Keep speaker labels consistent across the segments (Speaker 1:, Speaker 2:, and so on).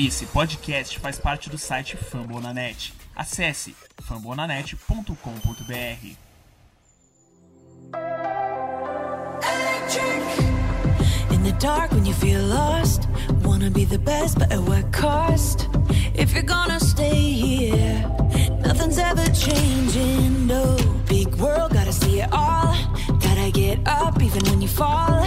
Speaker 1: Esse podcast faz parte do site Fambonanet. Acesse fambonanet.com.br.
Speaker 2: In the dark when you feel lost, wanna be the best, but at what cost? If you're gonna stay here, nothing's ever changing. No big world, gotta see it all. Gotta get up even when you fall.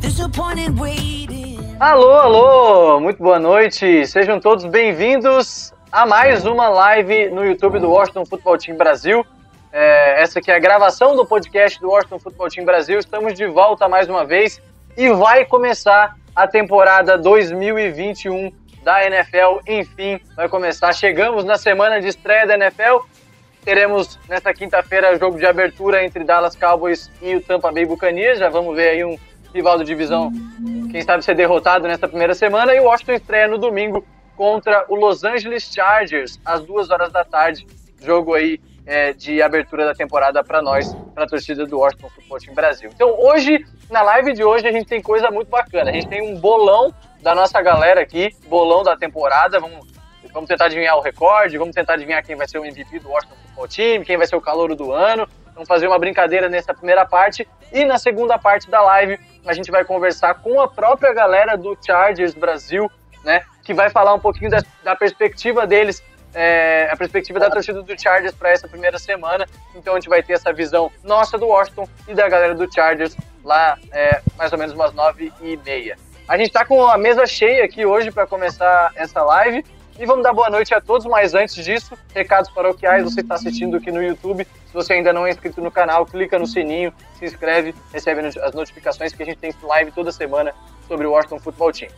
Speaker 2: There's no point in waiting.
Speaker 3: Alô, alô, muito boa noite. Sejam todos bem-vindos a mais uma live no YouTube do Washington Football Team Brasil. É, essa aqui é a gravação do podcast do Washington Football Team Brasil. Estamos de volta mais uma vez e vai começar a temporada 2021 da NFL. Enfim, vai começar. Chegamos na semana de estreia da NFL. Teremos nesta quinta-feira jogo de abertura entre Dallas Cowboys e o Tampa Bay Buccaneers. Já vamos ver aí um rival da divisão, quem sabe ser derrotado nesta primeira semana. E o Washington estreia no domingo contra o Los Angeles Chargers, às duas horas da tarde. Jogo aí é, de abertura da temporada para nós, para a torcida do Washington Football Team Brasil. Então, hoje, na live de hoje, a gente tem coisa muito bacana. A gente tem um bolão da nossa galera aqui, bolão da temporada. Vamos, vamos tentar adivinhar o recorde, vamos tentar adivinhar quem vai ser o MVP do Washington Football Team, quem vai ser o calouro do ano. Vamos fazer uma brincadeira nessa primeira parte. E na segunda parte da live, a gente vai conversar com a própria galera do Chargers Brasil, né? Que vai falar um pouquinho da, da perspectiva deles, é, a perspectiva da torcida do Chargers para essa primeira semana. Então a gente vai ter essa visão nossa do Washington e da galera do Chargers lá, é, mais ou menos umas nove e meia. A gente está com a mesa cheia aqui hoje para começar essa live. E vamos dar boa noite a todos, mas antes disso, recados paroquiais, você está assistindo aqui no YouTube. Se você ainda não é inscrito no canal, clica no sininho, se inscreve, recebe as notificações que a gente tem live toda semana sobre o Washington Football Team.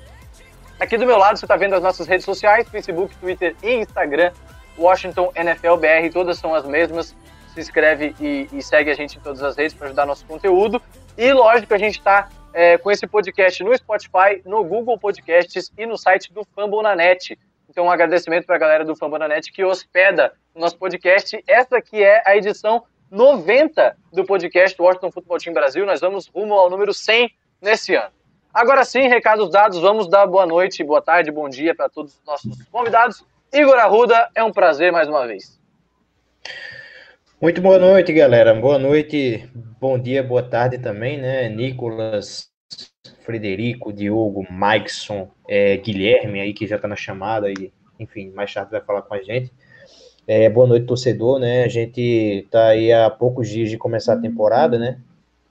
Speaker 3: Aqui do meu lado você está vendo as nossas redes sociais, Facebook, Twitter e Instagram, Washington NFL BR, todas são as mesmas. Se inscreve e, e segue a gente em todas as redes para ajudar nosso conteúdo. E lógico, a gente está é, com esse podcast no Spotify, no Google Podcasts e no site do Fambonanet. Então, um agradecimento para a galera do Fambonanet que hospeda o nosso podcast. Essa aqui é a edição 90 do podcast Washington Football Team Brasil. Nós vamos rumo ao número 100 nesse ano. Agora sim, recados dados, vamos dar boa noite, boa tarde, bom dia para todos os nossos convidados. Igor Arruda, é um prazer mais uma vez.
Speaker 4: Muito boa noite, galera. Boa noite, bom dia, boa tarde também, né? Nicolas, Frederico, Diogo, Maikson, é, Guilherme aí que já está na chamada e, enfim, mais tarde vai falar com a gente. É, boa noite, torcedor, né? A gente está aí há poucos dias de começar a temporada, né?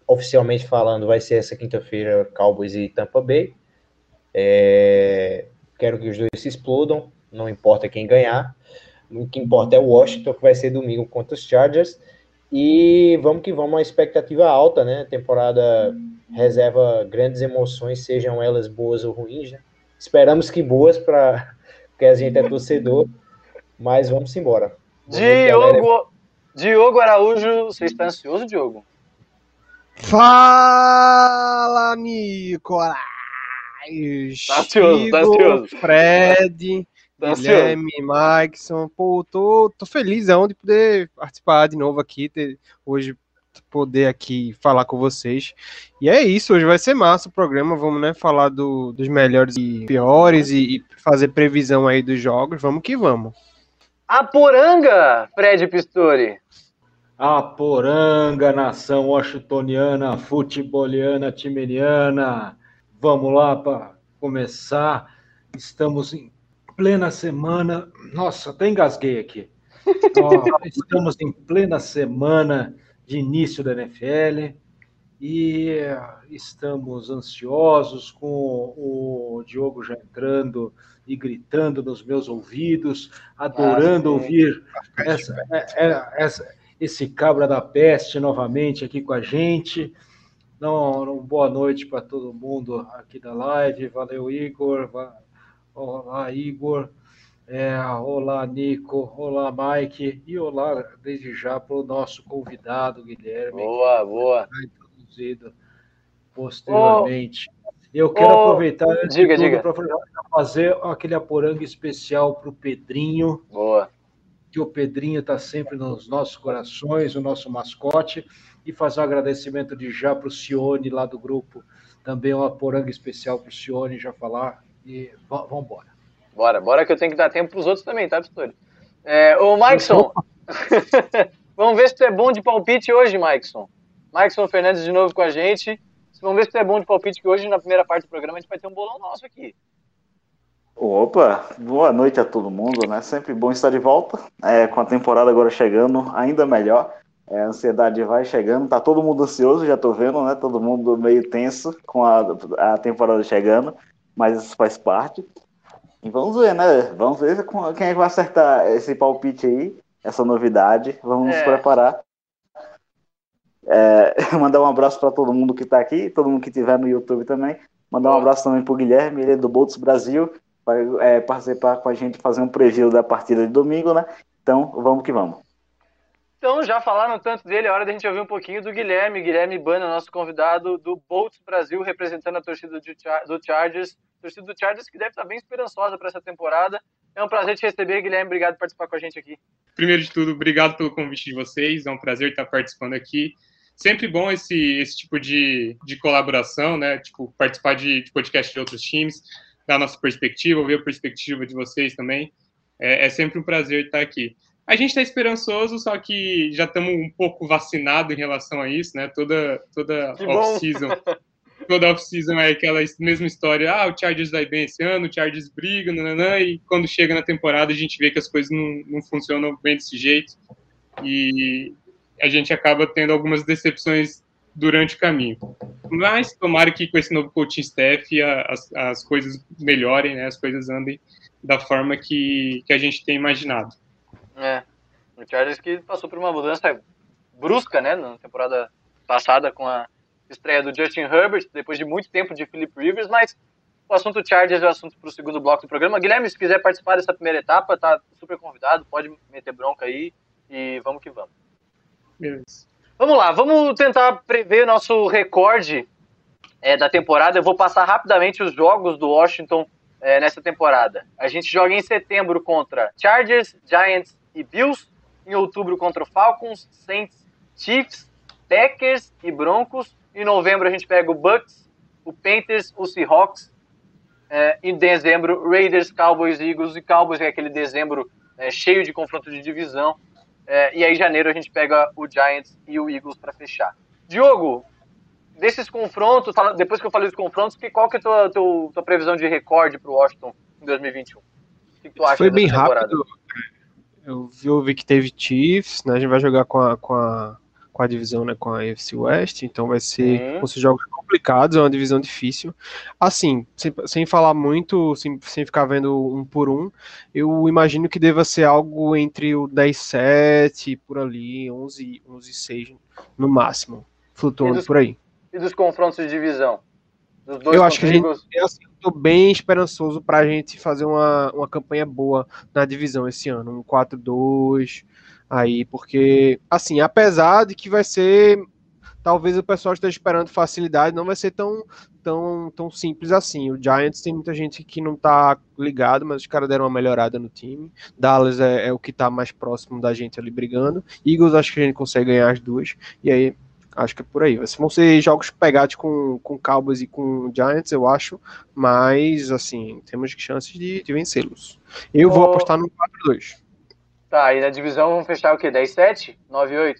Speaker 4: Oficialmente falando, vai ser essa quinta-feira Cowboys e Tampa Bay. É, quero que os dois se explodam, não importa quem ganhar. O que importa é o Washington, que vai ser domingo contra os Chargers. E vamos que vamos, uma expectativa alta, né? temporada reserva grandes emoções, sejam elas boas ou ruins. Né? Esperamos que boas, para porque a gente é torcedor, mas vamos embora.
Speaker 3: Diogo, Diogo Araújo, você está ansioso, Diogo?
Speaker 5: Fala, Nicolás!
Speaker 3: Tá ansioso, tá ansioso.
Speaker 5: Fred, tá Guilherme, Maxson. Pô, tô, tô feliz de poder participar de novo aqui, ter, hoje poder aqui falar com vocês. E é isso, hoje vai ser massa o programa, vamos né, falar do, dos melhores e piores e, e fazer previsão aí dos jogos, vamos que vamos.
Speaker 3: A poranga, Fred Pistori.
Speaker 6: A poranga, nação washingtoniana, futeboliana, timeriana. Vamos lá para começar. Estamos em plena semana. Nossa, até engasguei aqui. estamos em plena semana de início da NFL e estamos ansiosos com o Diogo já entrando e gritando nos meus ouvidos, adorando ah, ouvir essa, essa, esse cabra da peste novamente aqui com a gente. Não, boa noite para todo mundo aqui da live. Valeu, Igor. Olá, Igor. É, olá, Nico. Olá, Mike. E olá, desde já, para o nosso convidado, Guilherme.
Speaker 3: Boa, boa.
Speaker 6: introduzido posteriormente. Oh, Eu quero oh, aproveitar
Speaker 3: diga, diga.
Speaker 6: para fazer aquele aporangue especial para o Pedrinho.
Speaker 3: Boa.
Speaker 6: Que o Pedrinho está sempre nos nossos corações, o nosso mascote. E fazer um agradecimento de já para o Cione, lá do grupo. Também um aporangue especial para o Cione já falar. E vamos embora.
Speaker 3: Bora, bora que eu tenho que dar tempo pros outros também, tá, Pistori? É, ô, Maikson, vamos ver se tu é bom de palpite hoje, Maikson. Maikson Fernandes de novo com a gente. Vamos ver se tu é bom de palpite, que hoje, na primeira parte do programa, a gente vai ter um bolão nosso aqui.
Speaker 7: Opa, boa noite a todo mundo, né? Sempre bom estar de volta. É, com a temporada agora chegando, ainda melhor. É, a ansiedade vai chegando, tá todo mundo ansioso, já tô vendo, né? Todo mundo meio tenso com a, a temporada chegando, mas isso faz parte. E vamos ver, né? Vamos ver quem é que vai acertar esse palpite aí, essa novidade. Vamos é. nos preparar. É, mandar um abraço para todo mundo que está aqui, todo mundo que estiver no YouTube também. Mandar um abraço também para o Guilherme, ele é do Boltz Brasil, vai é, participar com a gente, fazer um preview da partida de domingo, né? Então, vamos que vamos.
Speaker 3: Então, já falaram tanto dele, é hora da gente ouvir um pouquinho do Guilherme. Guilherme Bana, nosso convidado do Boltz Brasil, representando a torcida do Chargers torcida do Chargers que deve estar bem esperançosa para essa temporada. É um prazer te receber, Guilherme. Obrigado por participar com a gente aqui.
Speaker 8: Primeiro de tudo, obrigado pelo convite de vocês. É um prazer estar participando aqui. Sempre bom esse, esse tipo de, de colaboração, né? Tipo, participar de, de podcast de outros times, dar a nossa perspectiva, ouvir a perspectiva de vocês também. É, é sempre um prazer estar aqui. A gente está esperançoso, só que já estamos um pouco vacinados em relação a isso, né? Toda, toda off-season toda off-season é aquela mesma história, ah, o Chargers vai bem esse ano, o Chargers briga, nananã, e quando chega na temporada a gente vê que as coisas não, não funcionam bem desse jeito, e a gente acaba tendo algumas decepções durante o caminho. Mas tomara que com esse novo coaching staff as, as coisas melhorem, né, as coisas andem da forma que, que a gente tem imaginado.
Speaker 3: É, o Chargers que passou por uma mudança brusca, né, na temporada passada com a estreia do Justin Herbert, depois de muito tempo de Philip Rivers, mas o assunto Chargers é o assunto para o segundo bloco do programa. Guilherme, se quiser participar dessa primeira etapa, tá super convidado, pode meter bronca aí e vamos que vamos.
Speaker 8: Beleza.
Speaker 3: Vamos lá, vamos tentar prever nosso recorde é, da temporada. Eu vou passar rapidamente os jogos do Washington é, nessa temporada. A gente joga em setembro contra Chargers, Giants e Bills. Em outubro contra Falcons, Saints, Chiefs, Packers e Broncos. Em novembro a gente pega o Bucks, o Panthers, o Seahawks. É, em dezembro, Raiders, Cowboys, Eagles e Cowboys, que é aquele dezembro é, cheio de confronto de divisão. É, e aí, em janeiro, a gente pega o Giants e o Eagles para fechar. Diogo, desses confrontos, depois que eu falei dos confrontos, qual que é a tua, tua, tua previsão de recorde para o Washington em 2021? O que, tu acha
Speaker 5: Foi bem temporada? rápido. Eu vi, eu vi que teve Chiefs, né? A gente vai jogar com a, com a com a divisão, né, com a AFC West, então vai ser uhum. jogos complicados, é uma divisão difícil. Assim, sem, sem falar muito, sem, sem ficar vendo um por um, eu imagino que deva ser algo entre o 10-7, por ali, 11-6 no máximo, flutuando
Speaker 3: dos,
Speaker 5: por aí.
Speaker 3: E dos confrontos de divisão?
Speaker 5: eu acho que a gente, eu assim, tô bem esperançoso para a gente fazer uma, uma campanha boa na divisão esse ano, um 4-2, aí, porque, assim, apesar de que vai ser, talvez o pessoal esteja esperando facilidade, não vai ser tão, tão, tão simples assim. O Giants tem muita gente que não tá ligado, mas os caras deram uma melhorada no time. Dallas é, é o que tá mais próximo da gente ali brigando. Eagles acho que a gente consegue ganhar as duas, e aí Acho que é por aí. Vão ser jogos pegados com, com Cowboys e com Giants, eu acho. Mas, assim, temos chances de, de vencê-los. Eu vou apostar no 4-2.
Speaker 3: Tá, e na divisão vamos fechar o quê? 10-7? 9-8?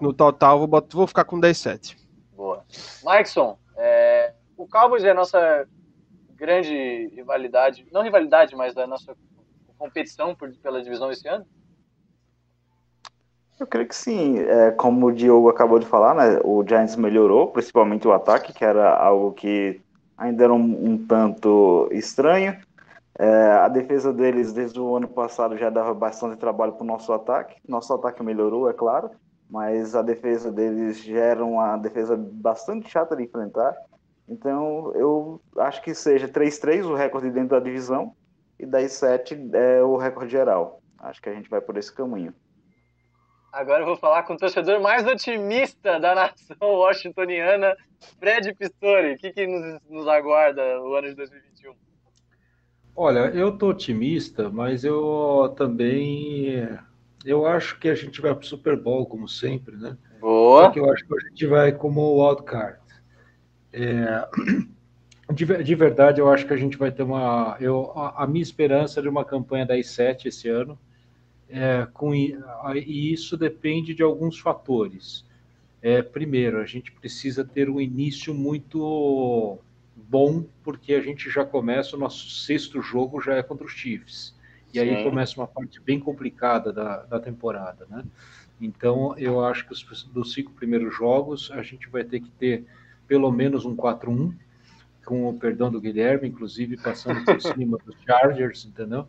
Speaker 5: No total, vou, botar, vou ficar com 10-7.
Speaker 3: Boa. Mikeson, é, o Cowboys é a nossa grande rivalidade, não rivalidade, mas a nossa competição por, pela divisão esse ano?
Speaker 7: Eu creio que sim. É, como o Diogo acabou de falar, né, o Giants melhorou, principalmente o ataque, que era algo que ainda era um, um tanto estranho. É, a defesa deles desde o ano passado já dava bastante trabalho para o nosso ataque. Nosso ataque melhorou, é claro, mas a defesa deles já era uma defesa bastante chata de enfrentar. Então eu acho que seja 3-3 o recorde dentro da divisão e 10-7 é o recorde geral. Acho que a gente vai por esse caminho.
Speaker 3: Agora eu vou falar com o torcedor mais otimista da nação washingtoniana, Fred Pistori. O que, que nos, nos aguarda o ano de 2021?
Speaker 6: Olha, eu tô otimista, mas eu também eu acho que a gente vai para o Super Bowl como sempre, né?
Speaker 3: Boa.
Speaker 6: Só que eu acho que a gente vai como wildcard. É, de, de, verdade, eu acho que a gente vai ter uma. Eu, a, a minha esperança é de uma campanha da I7 esse ano. É, com, e isso depende de alguns fatores. É, primeiro, a gente precisa ter um início muito bom, porque a gente já começa, o nosso sexto jogo já é contra os Chiefs. E aí Sim. começa uma parte bem complicada da, da temporada, né? Então, eu acho que os, dos cinco primeiros jogos, a gente vai ter que ter pelo menos um 4-1, com o perdão do Guilherme, inclusive passando por cima dos Chargers, entendeu?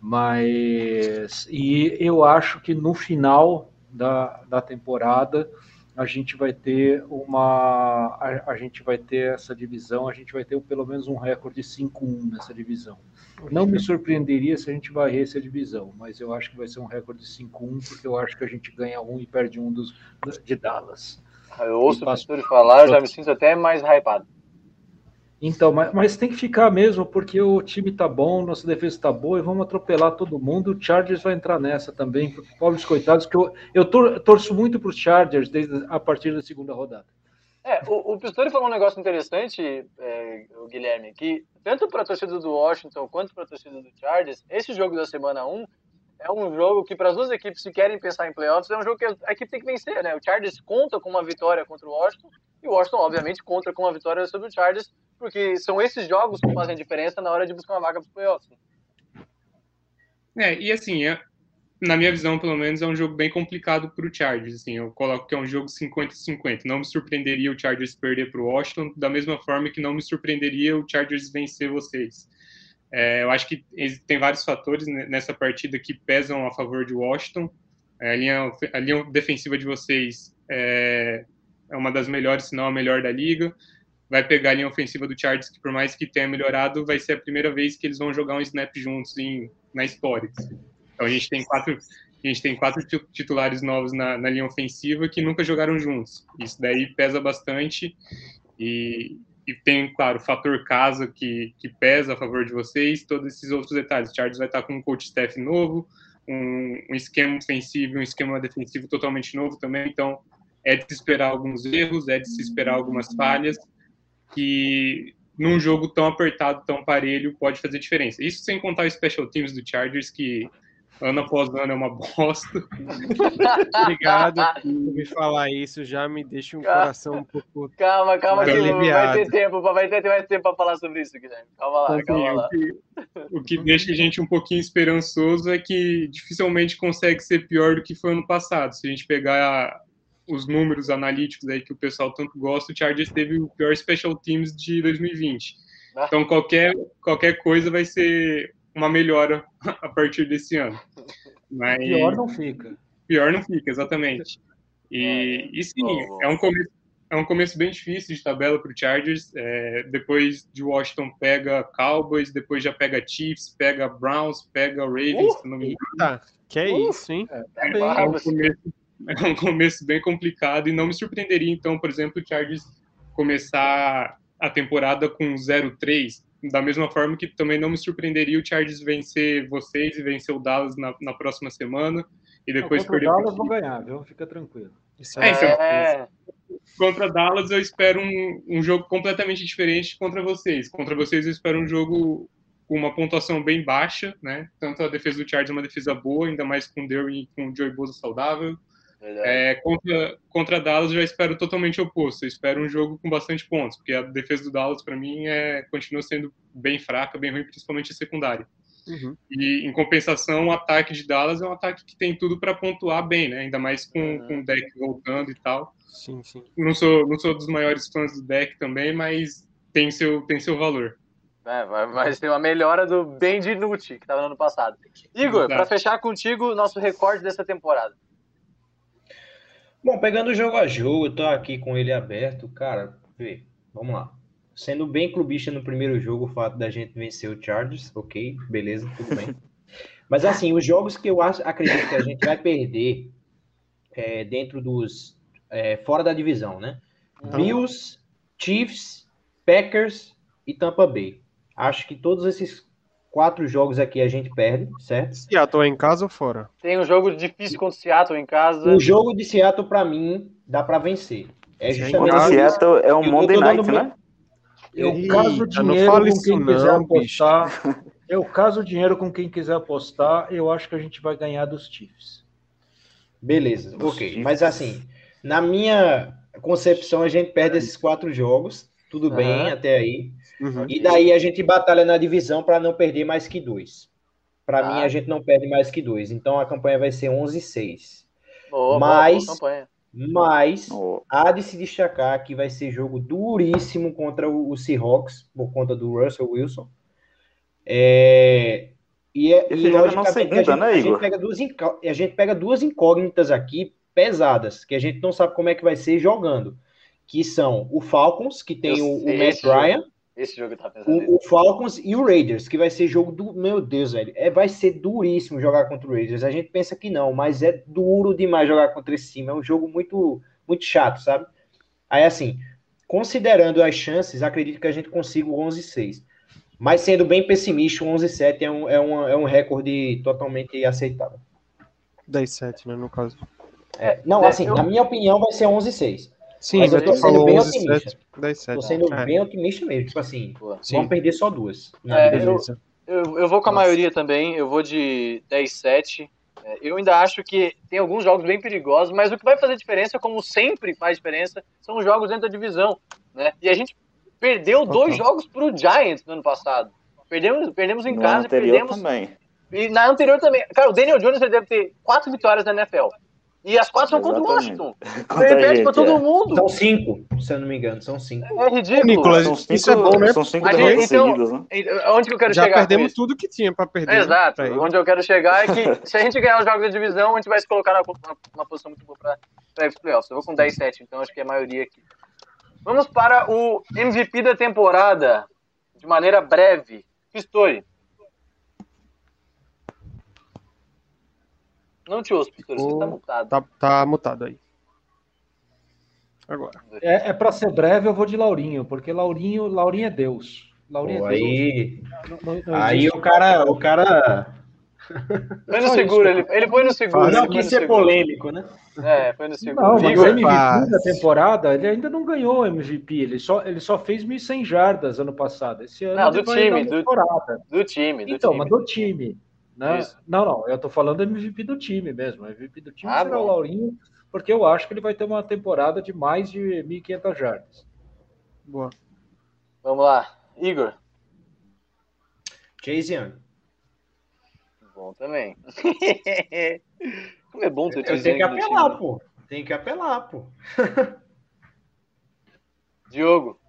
Speaker 6: Mas, e eu acho que no final da, da temporada, a gente vai ter uma a, a, gente vai ter essa divisão, a gente vai ter pelo menos um recorde 5-1 nessa divisão. Não me surpreenderia se a gente varresse a divisão, mas eu acho que vai ser um recorde 5-1, porque eu acho que a gente ganha um e perde um dos de Dallas.
Speaker 3: Eu ouço o pastor falar, já me sinto até mais hypado.
Speaker 6: Então, mas, mas, tem que ficar mesmo, porque o time tá bom, nossa defesa tá boa e vamos atropelar todo mundo. O Chargers vai entrar nessa também, pobres coitados, que eu, eu tor torço muito para os Chargers desde a partir da segunda rodada.
Speaker 3: É, o, o Pistori falou um negócio interessante, é, o Guilherme, que tanto para a torcida do Washington quanto para a torcida do Chargers, esse jogo da semana 1 é um jogo que, para as duas equipes que querem pensar em playoffs, é um jogo que a equipe tem que vencer, né? O Chargers conta com uma vitória contra o Washington e o Washington, obviamente, conta com uma vitória sobre o Chargers, porque são esses jogos que fazem a diferença na hora de buscar uma vaga para os playoffs.
Speaker 8: É, e assim, é, na minha visão, pelo menos, é um jogo bem complicado para o Chargers. Assim, eu coloco que é um jogo 50-50. Não me surpreenderia o Chargers perder para o Washington, da mesma forma que não me surpreenderia o Chargers vencer vocês. É, eu acho que tem vários fatores nessa partida que pesam a favor de Washington. É, a, linha, a linha defensiva de vocês é, é uma das melhores, se não a melhor da liga. Vai pegar a linha ofensiva do Chargers, que por mais que tenha melhorado, vai ser a primeira vez que eles vão jogar um snap juntos em, na história. Então a gente tem quatro, a gente tem quatro titulares novos na, na linha ofensiva que nunca jogaram juntos. Isso daí pesa bastante. E, e tem, claro, o fator casa que, que pesa a favor de vocês, todos esses outros detalhes. O Chargers vai estar com um coach staff novo, um, um esquema ofensivo um esquema defensivo totalmente novo também, então é de se esperar alguns erros, é de se esperar algumas falhas, que num jogo tão apertado, tão parelho, pode fazer diferença. Isso sem contar os special teams do Chargers, que ano após ano é uma bosta.
Speaker 5: Obrigado por me falar isso, já me deixa um calma, coração um pouco.
Speaker 3: Calma, calma, que vai ter tempo, vai ter mais tempo para falar sobre isso, Guilherme. Calma lá, assim, calma lá.
Speaker 8: O que, o que deixa a gente um pouquinho esperançoso é que dificilmente consegue ser pior do que foi ano passado. Se a gente pegar os números analíticos aí que o pessoal tanto gosta, o Chargers teve o pior special teams de 2020. Ah. Então qualquer, qualquer coisa vai ser uma melhora a partir desse ano.
Speaker 6: Mas... Pior não fica.
Speaker 8: Pior não fica, exatamente. E, e sim, é um começo, é um começo bem difícil de tabela para o Chargers. É, depois de Washington pega Cowboys, depois já pega Chiefs, pega Browns, pega Ravens, uh, se não me
Speaker 5: engano. que é uh, isso, hein?
Speaker 8: É, é, é, um começo, é um começo bem complicado e não me surpreenderia, então, por exemplo, o Chargers começar a temporada com 0-3, da mesma forma que também não me surpreenderia o Chargers vencer vocês e vencer o Dallas na, na próxima semana e depois
Speaker 6: não, perder. O Dallas vão ganhar, viu? Fica tranquilo.
Speaker 8: Isso é, então, é... Contra Dallas eu espero um, um jogo completamente diferente contra vocês. Contra vocês eu espero um jogo com uma pontuação bem baixa, né? Tanto a defesa do Chargers é uma defesa boa, ainda mais com o Derwin e com o Joey Bosa saudável. É, contra, contra Dallas eu já espero totalmente oposto. Eu espero um jogo com bastante pontos, porque a defesa do Dallas, para mim, é, continua sendo bem fraca, bem ruim, principalmente a secundária. Uhum. E, em compensação, o ataque de Dallas é um ataque que tem tudo para pontuar bem, né? Ainda mais com, uhum. com o deck voltando e tal.
Speaker 5: Sim, sim.
Speaker 8: Não sou, não sou dos maiores fãs do deck também, mas tem seu, tem seu valor.
Speaker 3: É, vai ser uma melhora do Ben Dinucci, que estava no ano passado. Igor, para fechar contigo, nosso recorde dessa temporada.
Speaker 4: Bom, pegando o jogo a jogo, eu tô aqui com ele aberto, cara, vê, vamos lá. Sendo bem clubista no primeiro jogo, o fato da gente vencer o Chargers, ok, beleza, tudo bem. Mas assim, os jogos que eu acho, acredito que a gente vai perder é, dentro dos. É, fora da divisão, né? Então... Bills, Chiefs, Packers e Tampa Bay. Acho que todos esses Quatro jogos aqui a gente perde, certo?
Speaker 5: Seattle é em casa ou fora?
Speaker 3: Tem um jogo difícil contra o Seattle em casa.
Speaker 4: O jogo de Seattle, para mim, dá para vencer.
Speaker 7: É justamente. O Seattle é um Monday Night, né?
Speaker 6: Eu caso
Speaker 5: não
Speaker 6: dinheiro com quem quiser
Speaker 5: não, bicho.
Speaker 6: apostar. Eu caso dinheiro com quem quiser apostar. Eu acho que a gente vai ganhar dos Chiefs.
Speaker 4: Beleza,
Speaker 7: Dos
Speaker 4: ok.
Speaker 7: Chiefs.
Speaker 4: Mas assim, na minha concepção, a gente perde esses quatro jogos. Tudo bem
Speaker 3: Aham.
Speaker 4: até aí.
Speaker 5: Uhum.
Speaker 4: E daí a gente batalha na divisão para não perder mais que dois. Para
Speaker 3: Ah.
Speaker 4: mim, a gente não perde mais que dois. Então a campanha vai ser 11-6.
Speaker 3: Boa, boa,
Speaker 4: Mas-
Speaker 3: boa campanha.
Speaker 4: Mas
Speaker 7: Oh,
Speaker 4: há de se destacar que vai ser jogo duríssimo contra o, o Seahawks, por conta do Russell Wilson. É, e, é-
Speaker 7: Esse
Speaker 4: e
Speaker 7: jogo é na segunda,
Speaker 4: a gente,
Speaker 7: né,
Speaker 4: a gente duas, incó- a gente pega duas incógnitas aqui pesadas, que a gente não sabe como é que vai ser jogando. Que são o Falcons, que tem
Speaker 3: Eu
Speaker 4: o, Matt. Ryan,
Speaker 3: Esse jogo tá pesado.
Speaker 4: o, o Falcons e o Raiders, que vai ser jogo do. Meu Deus, velho. É, vai ser duríssimo jogar contra o Raiders. A gente pensa que não, mas é duro demais jogar contra esse time. É um jogo muito, muito chato, sabe? Aí, assim, considerando as chances, acredito que a gente consiga o 11-6. Mas sendo bem pessimista, o 11-7 é um, é, um, é um recorde totalmente aceitável.
Speaker 5: 10-7, né, no caso.
Speaker 4: É, não,
Speaker 3: É,
Speaker 4: assim,
Speaker 3: eu-
Speaker 4: na minha opinião, vai ser 11-6.
Speaker 5: Sim,
Speaker 4: Mas eu tô sendo
Speaker 5: falou
Speaker 4: bem
Speaker 5: 11,
Speaker 4: otimista.
Speaker 5: 7, 10, 7.
Speaker 4: Tô sendo
Speaker 5: É,
Speaker 4: bem otimista mesmo. Tipo assim,
Speaker 5: sim,
Speaker 4: vamos perder só duas.
Speaker 3: É,
Speaker 5: beleza.
Speaker 3: Eu, eu vou com a
Speaker 5: Nossa.
Speaker 3: maioria também, eu vou de 10-7. É, Eu ainda acho que tem alguns jogos bem perigosos, mas o que vai fazer diferença, como sempre faz diferença, são os jogos dentro da divisão. Né? E a gente perdeu dois jogos pro Giants no ano passado. Perdemos, perdemos em
Speaker 7: no
Speaker 3: casa e perdemos.
Speaker 7: também.
Speaker 3: E na anterior também. Cara, o Daniel Jones ele deve ter quatro vitórias na NFL. E as quatro são contra o. Washington.
Speaker 7: Contra
Speaker 3: ele perde pra todo
Speaker 7: é.
Speaker 3: mundo.
Speaker 4: São cinco, se eu não me engano, são cinco.
Speaker 3: É ridículo.
Speaker 5: Nicolas,
Speaker 7: São cinco,
Speaker 5: isso é bom, né?
Speaker 7: São cinco derrotas
Speaker 3: então-
Speaker 7: seguidas, né?
Speaker 3: Onde que eu quero
Speaker 5: Já
Speaker 3: chegar com
Speaker 5: perdemos tudo que tinha pra perder. né,
Speaker 3: Exato.
Speaker 5: pra.
Speaker 3: Onde eu quero chegar é que se a gente ganhar os jogos da divisão, a gente vai se colocar numa, posição muito boa os playoffs. Eu vou com 10-7, então acho que é a maioria aqui. Vamos para o MVP da temporada, de maneira breve. Pistori. Não te ouço, Pistori, você tá mutado.
Speaker 5: Tá, tá mutado aí. Agora.
Speaker 6: É, é para ser breve, eu vou de Laurinho, porque Laurinho, Laurinho é Deus. Laurinho
Speaker 4: Pô,
Speaker 6: é Deus.
Speaker 4: aí,
Speaker 6: Não- não- não
Speaker 4: aí o cara, o cara
Speaker 3: Foi no seguro, ele, ele foi no seguro.
Speaker 4: Não quis ser polêmico, né?
Speaker 3: É, foi no seguro.
Speaker 6: Não, mas o MVP da temporada, ele ainda não ganhou o MVP. Ele só, ele só fez 1.100 jardas ano passado. Esse ano
Speaker 3: Não, do time, do- do time, do
Speaker 6: Então,
Speaker 3: time.
Speaker 6: mas do time. Né?
Speaker 3: Isso.
Speaker 6: Não, não, eu tô falando MVP do time mesmo. O MVP do time
Speaker 3: Ah,
Speaker 6: será
Speaker 3: bom.
Speaker 6: o Laurinho, porque eu acho que ele vai ter uma temporada de mais de 1.500 jardas.
Speaker 5: Boa.
Speaker 3: Vamos lá. Igor.
Speaker 4: Chase Young.
Speaker 3: Bom também. Como é bom ter
Speaker 4: Eu
Speaker 3: Chase
Speaker 4: tenho que
Speaker 3: Young no time,
Speaker 4: apelar,
Speaker 3: né?
Speaker 4: pô. Tem que apelar, pô.
Speaker 3: Diogo.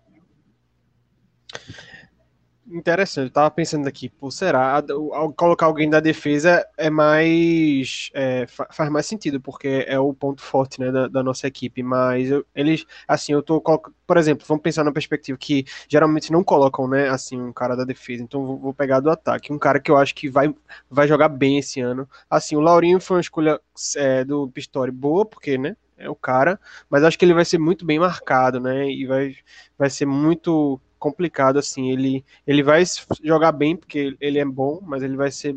Speaker 5: Interessante, eu tava pensando aqui, pô, será? Ao colocar alguém da defesa é mais. é, fa- faz mais sentido, porque é o ponto forte, né, da, da nossa equipe. Mas eu- eles, assim, eu tô. Por exemplo, vamos pensar na perspectiva que geralmente não colocam, né, assim, um cara da defesa. Então vou, vou pegar do ataque. Um cara que eu acho que vai, vai jogar bem esse ano. Assim, o Laurinho foi uma escolha é, do Pistori boa, porque, né? É o cara, mas acho que ele vai ser muito bem marcado, né? E vai, vai ser muito complicado, assim. Ele, ele vai jogar bem, porque ele é bom, mas ele vai ser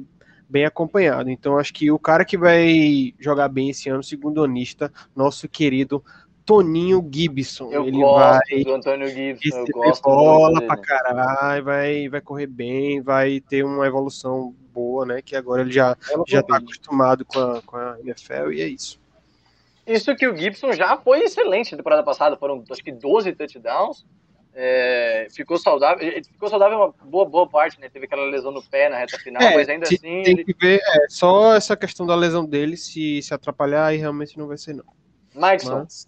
Speaker 5: bem acompanhado. Então, acho que o cara que vai jogar bem esse ano, segundo onista, nosso querido Toninho Gibson.
Speaker 3: Eu
Speaker 5: ele
Speaker 3: gosto
Speaker 5: vai
Speaker 3: do Antônio Gibson. Eu gosto
Speaker 5: bola pra
Speaker 3: dele.
Speaker 5: caralho, vai, vai correr bem, vai ter uma evolução boa, né? Que agora ele já, já tá acostumado com a, com a NFL e é isso.
Speaker 3: Isso que o Gibson já foi excelente na temporada passada. Foram, acho que, 12 touchdowns. É, ficou saudável. Ele ficou saudável uma boa, boa parte, né? Teve aquela lesão no pé na reta final,
Speaker 5: É,
Speaker 3: mas ainda
Speaker 5: tem-
Speaker 3: assim.
Speaker 5: Tem
Speaker 3: Ele...
Speaker 5: que ver é, só essa questão da lesão dele, se se atrapalhar, aí realmente não vai ser, não.
Speaker 3: Mikeson.
Speaker 5: Mas,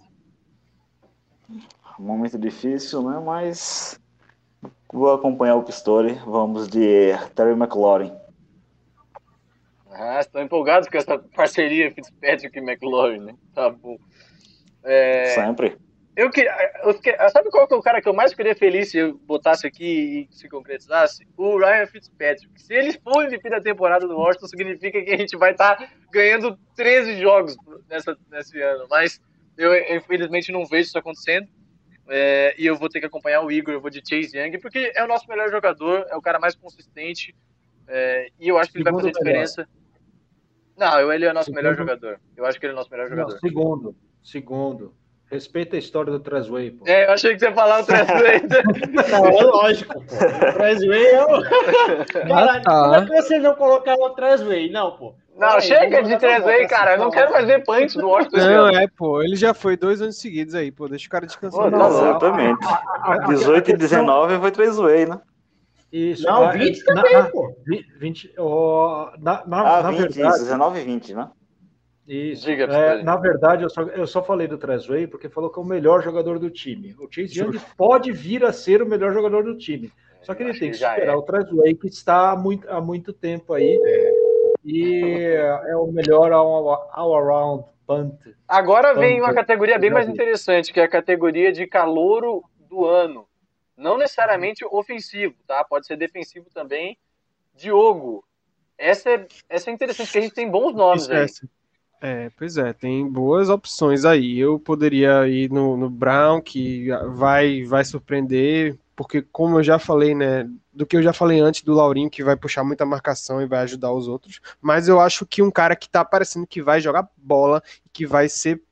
Speaker 7: Um momento difícil, né? Mas vou acompanhar o Pistori. Vamos de Terry McLaurin.
Speaker 3: Ah, estão empolgados com essa parceria Fitzpatrick e McLaurin, né? Tá bom. É,
Speaker 7: Sempre.
Speaker 3: Eu queria, eu sabe qual que é o cara que eu mais ficaria feliz se eu botasse aqui e se concretizasse? O Ryan Fitzpatrick. Se ele for MVP da temporada do Washington, significa que a gente vai estar ganhando 13 jogos nessa, nesse ano. Mas eu, infelizmente, não vejo isso acontecendo. É, e eu vou ter que acompanhar o Igor, eu vou de Chase Young, porque é o nosso melhor jogador, é o cara mais consistente. é, e eu acho que ele vai fazer
Speaker 6: Segundo melhor.
Speaker 3: diferença. Não, eu- ele é o nosso
Speaker 6: Segundo-
Speaker 3: melhor jogador. Eu acho que ele é o nosso melhor
Speaker 6: Não,
Speaker 3: jogador.
Speaker 6: segundo. Segundo. Respeita a história do Trasway, pô.
Speaker 3: É, eu achei que você ia falar o Trasway.
Speaker 4: não, é lógico, pô. O Trasway é o. Caralho,
Speaker 5: tá.
Speaker 4: como é que você não colocar o Trasway? Não, pô.
Speaker 3: Não,
Speaker 4: Peraí,
Speaker 3: chega de Trasway, cara. Eu não quero mais ver punch no Washington.
Speaker 5: Não, é, pô, ele já foi dois anos seguidos aí, pô, deixa o cara descansar.
Speaker 3: Pô,
Speaker 5: não.
Speaker 3: tá louco.
Speaker 7: Exatamente.
Speaker 6: A- a-
Speaker 7: 18 e
Speaker 6: a questão-
Speaker 7: 19 foi Trasway, né?
Speaker 6: Isso.
Speaker 4: Não,
Speaker 6: a-
Speaker 4: 20
Speaker 6: na-
Speaker 4: também,
Speaker 6: na-
Speaker 4: pô.
Speaker 6: vi- 20, ó, na, na,
Speaker 7: Ah,
Speaker 6: na
Speaker 7: 20, isso,
Speaker 6: verdade,
Speaker 7: 19 e 20, né?
Speaker 6: Isso.
Speaker 3: Diga,
Speaker 6: É, na verdade, eu só, eu só falei do Trezway porque falou que é o melhor jogador do time. O Chase Young pode vir a ser o melhor jogador do time. Só que ele tem
Speaker 3: que
Speaker 6: que superar
Speaker 3: é.
Speaker 6: o Trezway, que está há muito, há muito tempo aí. E é o melhor all- all-around punt.
Speaker 3: Agora vem
Speaker 6: Vamos
Speaker 3: uma categoria bem mais interessante, que é a categoria de calouro do ano. Não necessariamente ofensivo, tá? Pode ser defensivo também. Diogo, essa é, essa é interessante, porque a gente tem bons nomes
Speaker 5: Isso,
Speaker 3: aí.
Speaker 5: É, pois é, tem boas opções aí. Eu poderia ir no, no Brown, que vai, vai surpreender, porque como eu já falei, né, do que eu já falei antes do Laurinho, que vai puxar muita marcação e vai ajudar os outros, mas eu acho que um cara que tá parecendo que vai jogar bola, que vai ser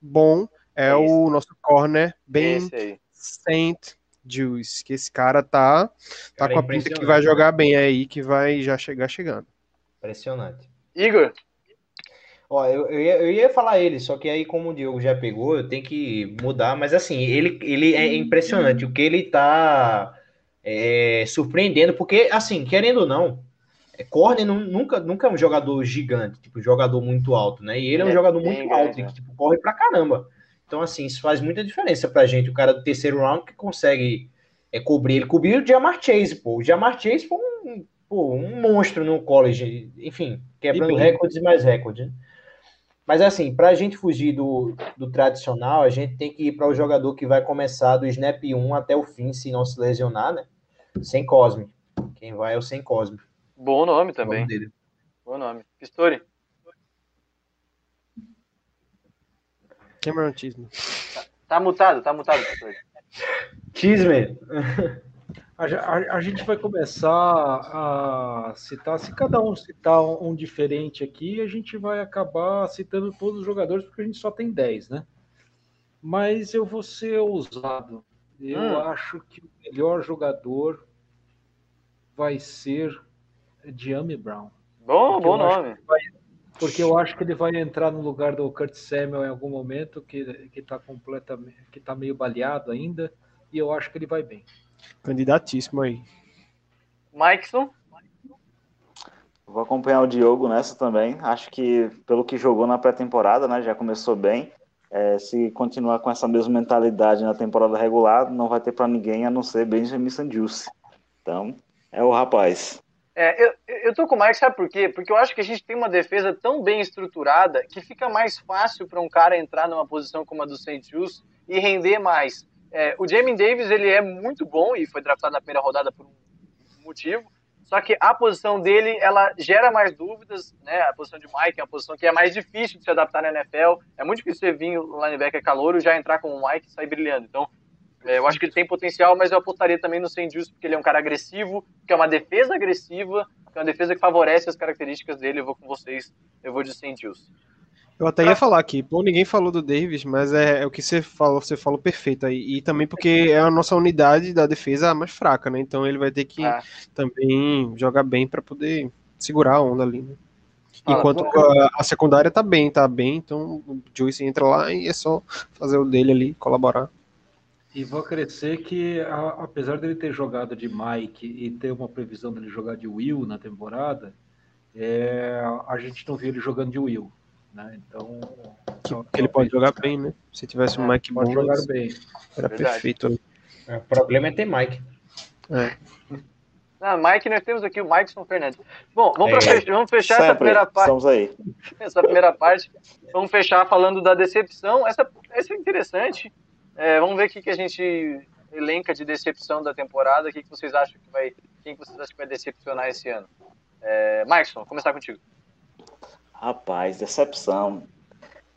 Speaker 5: bom, é
Speaker 3: É
Speaker 5: o nosso corner, bem
Speaker 3: Esse aí.
Speaker 5: Saint Juice, que esse cara tá, tá
Speaker 4: Cara,
Speaker 5: com a pinta que vai jogar bem aí, que vai já chegar chegando.
Speaker 4: Impressionante.
Speaker 3: Igor,
Speaker 4: Ó, eu, eu, ia, eu ia falar ele, só que aí, como o Diogo já pegou, eu tenho que mudar. Mas assim, ele, ele é impressionante o que ele tá é, surpreendendo, porque, assim, querendo ou não, é, Corner nu- nunca, nunca é um jogador gigante, tipo, jogador muito alto, né? E ele é um
Speaker 3: é
Speaker 4: jogador muito
Speaker 3: grande,
Speaker 4: alto, e
Speaker 3: né?
Speaker 4: que tipo, corre pra caramba. Então, assim, isso faz muita diferença pra gente. O cara do terceiro round que consegue é, cobrir. Ele cobriu o Jamar Chase, pô. O Jamar Chase foi um, pô, um monstro no college. Enfim, quebrando recordes e mais recordes. né? Mas assim, para a gente fugir do, do tradicional, a gente tem que ir para o jogador que vai começar do snap 1 até o fim, se não se lesionar, né? Sem Cosme. Quem vai é o Sem Cosme.
Speaker 3: bom nome também.
Speaker 4: nome.
Speaker 3: Bom nome. Pistori,
Speaker 5: Cameron Chisholm.
Speaker 3: tá mutado, tá mutado, Pistori.
Speaker 4: Chisme.
Speaker 6: A, a- a gente vai começar a citar, se cada um citar um, um diferente aqui, a gente vai acabar citando todos os jogadores, porque a gente só tem 10, né? Mas eu vou ser ousado. Eu
Speaker 3: Hum.
Speaker 6: acho que o melhor jogador vai ser Diame Brown.
Speaker 3: Bom,
Speaker 6: Porque
Speaker 3: bom nome.
Speaker 6: vai- porque eu acho que ele vai entrar no lugar do Kurt Samuel em algum momento, que que está completamente, que tá meio baleado ainda, e eu acho que ele vai bem.
Speaker 5: Candidatíssimo aí.
Speaker 3: Mikeson,
Speaker 7: Vou acompanhar o Diogo nessa também. Acho que pelo que jogou na pré-temporada, né, já começou bem. É, se continuar com essa mesma mentalidade na temporada regular, não vai ter para ninguém a não ser Benjamin Sandius. Então, é o rapaz.
Speaker 3: É, eu, eu tô com o Mike, sabe por quê? Porque eu acho que a gente tem uma defesa tão bem estruturada que fica mais fácil para um cara entrar numa posição como a do. Just e render mais. É, o Jamie Davis, ele é muito bom e foi draftado na primeira rodada por um motivo, só que a posição dele, ela gera mais dúvidas, né? A posição de Mike é uma posição que é mais difícil de se adaptar na NFL. É muito difícil você vir o linebacker calouro já entrar como o Mike e sair brilhando. Então, é, eu acho que ele tem potencial, mas eu apostaria também no. Just, porque ele é um cara agressivo, que é uma defesa agressiva, que é uma defesa que favorece as características dele. Eu vou com vocês, eu vou de. Just.
Speaker 5: Eu até ia falar aqui, pô, ninguém falou do Davis, mas é, é o que você falou, você falou perfeito aí. E também porque é a nossa unidade da defesa mais fraca, né? Então ele vai ter que
Speaker 3: Ah.
Speaker 5: também jogar bem para poder segurar a onda ali, né?
Speaker 3: Fala,
Speaker 5: Enquanto a, a secundária tá bem, tá bem, então o Joyce entra lá e é só fazer o dele ali, colaborar.
Speaker 6: E vou crescer que, a- apesar dele ter jogado de Mike e ter uma previsão dele jogar de Will na temporada, é, a gente não viu ele jogando de Will. Né? Então,
Speaker 5: Que ele pode jogar bem, né? Se tivesse um Mike
Speaker 6: pode
Speaker 5: bom,
Speaker 6: jogar bem.
Speaker 5: era
Speaker 3: Verdade.
Speaker 5: perfeito.
Speaker 4: É, O problema é ter Mike.
Speaker 5: É.
Speaker 3: Ah, Mike, nós temos aqui o Mikeson Fernandes. Bom, vamos,
Speaker 4: É.
Speaker 3: fech- vamos fechar essa primeira parte.
Speaker 7: estamos aí.
Speaker 3: essa primeira parte. Vamos fechar falando da decepção. Essa, essa é interessante. É, vamos ver o que, que a gente elenca de decepção da temporada. O que, que vocês acham que vai. Quem que vocês acham que vai decepcionar esse ano? É, vou começar contigo.
Speaker 7: Rapaz, decepção.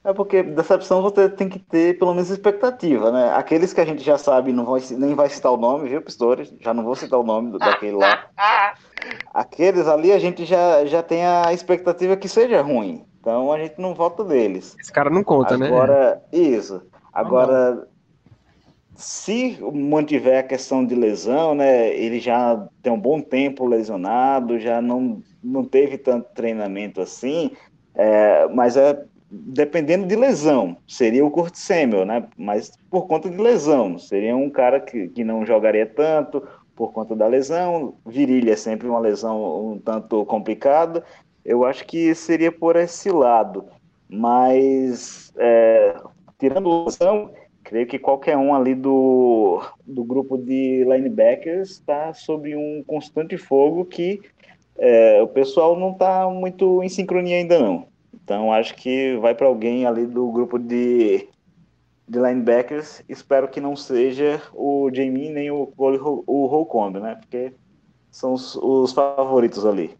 Speaker 7: É porque decepção você tem que ter pelo menos expectativa, né? Aqueles que a gente já sabe, não vai, nem vai citar o nome, viu, Pistori? Já não vou citar o nome do- daquele lá. Aqueles ali a gente já, já tem a expectativa que seja ruim. Então a gente não vota deles.
Speaker 5: Esse cara não conta, né?
Speaker 7: Agora, isso. Agora, se mantiver a questão de lesão, né? Ele já tem um bom tempo lesionado, já não, não teve tanto treinamento assim, é, mas é dependendo de lesão, seria o Kurt Samuel, né? Mas por conta de lesão, seria um cara que, que não jogaria tanto por conta da lesão. Virilha é sempre uma lesão um tanto complicada. Eu acho que seria por esse lado. Mas, é, tirando lesão, creio que qualquer um ali do, do grupo de linebackers está sob um constante fogo que é, o pessoal não está muito em sincronia ainda não. Então acho que vai para alguém ali do grupo de, de linebackers. Espero que não seja o Jamie nem o, o, o Holcomb, né? Porque são os, os favoritos ali.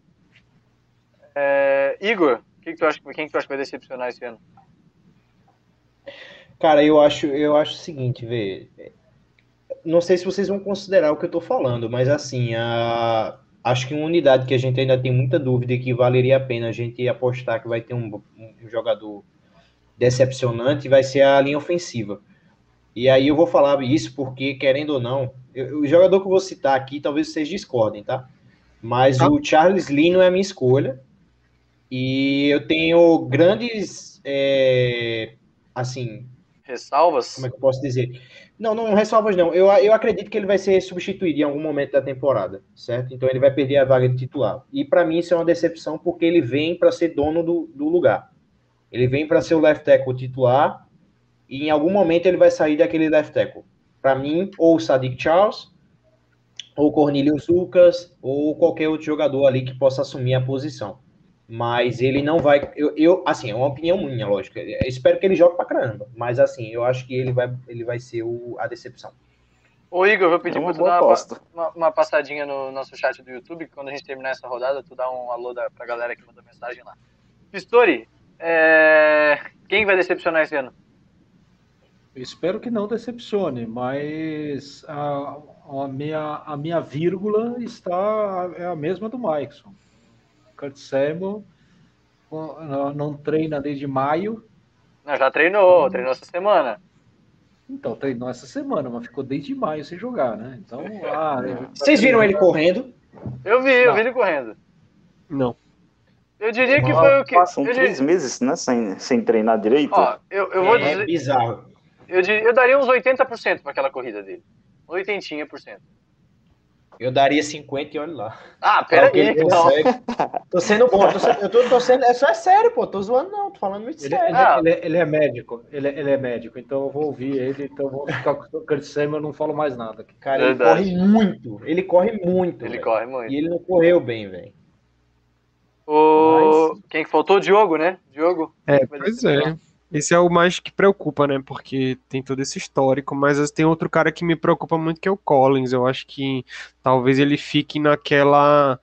Speaker 3: É, Igor, que que tu acha, quem que tu acha que vai decepcionar esse ano?
Speaker 4: Cara, eu acho, eu acho o seguinte, vê. Não sei se vocês vão considerar o que eu tô falando, mas assim, a, acho que uma unidade que a gente ainda tem muita dúvida e que valeria a pena a gente apostar que vai ter um, um jogador decepcionante vai ser a linha ofensiva. E aí eu vou falar isso porque, querendo ou não, eu, o jogador que eu vou citar aqui talvez vocês discordem, tá? Mas tá. o Charles Lee não é a minha escolha. E eu tenho grandes, é, assim...
Speaker 3: Ressalvas?
Speaker 4: Como é que eu posso dizer? Não, não ressalvas não. Eu, eu acredito que ele vai ser substituído em algum momento da temporada, certo? Então ele vai perder a vaga de titular. E para mim isso é uma decepção porque ele vem para ser dono do, do lugar. Ele vem para ser o left tackle titular e em algum momento ele vai sair daquele left tackle. Para mim, ou o Sadiq Charles, ou Cornelius Lucas, ou qualquer outro jogador ali que possa assumir a posição. Mas ele não vai. Eu, eu, assim, é uma opinião minha, lógico. Eu espero que ele jogue pra caramba. Mas assim, eu acho que ele vai, ele vai ser o, a decepção.
Speaker 3: Ô Igor, eu vou pedir é pra tu dar uma, uma, uma, passadinha no nosso chat do YouTube. Quando a gente terminar essa rodada, tu dá um alô da, pra galera que mandou mensagem lá. Pistori, é... quem vai decepcionar esse ano?
Speaker 6: Eu espero que não decepcione, mas a, a, minha, a minha vírgula está é a mesma do Mikeson. Kurt Samuel não treina desde maio.
Speaker 3: Não, já treinou, treinou essa semana.
Speaker 6: Então, treinou essa semana, mas ficou desde maio sem jogar, né? Então,
Speaker 4: ah, Vocês viram ele correndo?
Speaker 3: Eu vi, eu vi ele correndo.
Speaker 5: Não.
Speaker 3: Eu diria que foi o que.
Speaker 7: Passam três meses, né? Sem, sem treinar direito.
Speaker 3: Ó, eu, eu vou
Speaker 4: é, dizer. É bizarro.
Speaker 3: Eu, eu daria uns 80% para aquela corrida dele. 80%.
Speaker 4: Eu daria 50 e olha lá.
Speaker 3: Ah, pera aí, então.
Speaker 4: Tô sendo bom, tô sendo, eu tô, tô sendo, é só é sério, pô, tô zoando não, tô falando muito
Speaker 6: ele,
Speaker 4: sério.
Speaker 6: Ele, ah. ele, é, ele, é médico, ele, ele é médico, então eu vou ouvir ele, então eu vou ficar com o Kurt Samuel, eu não falo mais nada. Aqui.
Speaker 4: Cara, ele corre muito, ele corre muito.
Speaker 3: Ele
Speaker 4: véio.
Speaker 3: corre muito.
Speaker 4: E ele não correu bem, velho.
Speaker 3: O... Mas... Quem que faltou? Diogo, né? Diogo.
Speaker 5: É, pois é. Esse é o mais que preocupa, né? Porque tem todo esse histórico, mas tem outro cara que me preocupa muito que é o Collins. Eu acho que talvez ele fique naquela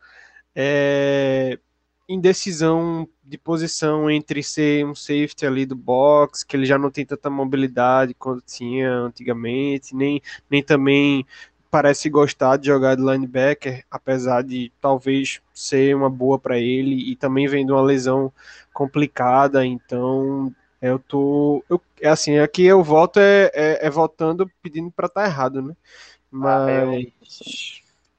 Speaker 5: é, indecisão de posição entre ser um safety ali do box, que ele já não tem tanta mobilidade quanto tinha antigamente, nem, nem também parece gostar de jogar de linebacker, apesar de talvez ser uma boa para ele e também vendo uma lesão complicada, então eu tô. Eu, é assim, aqui eu voto é, é, é votando pedindo para estar tá errado, né? Mas. Ah,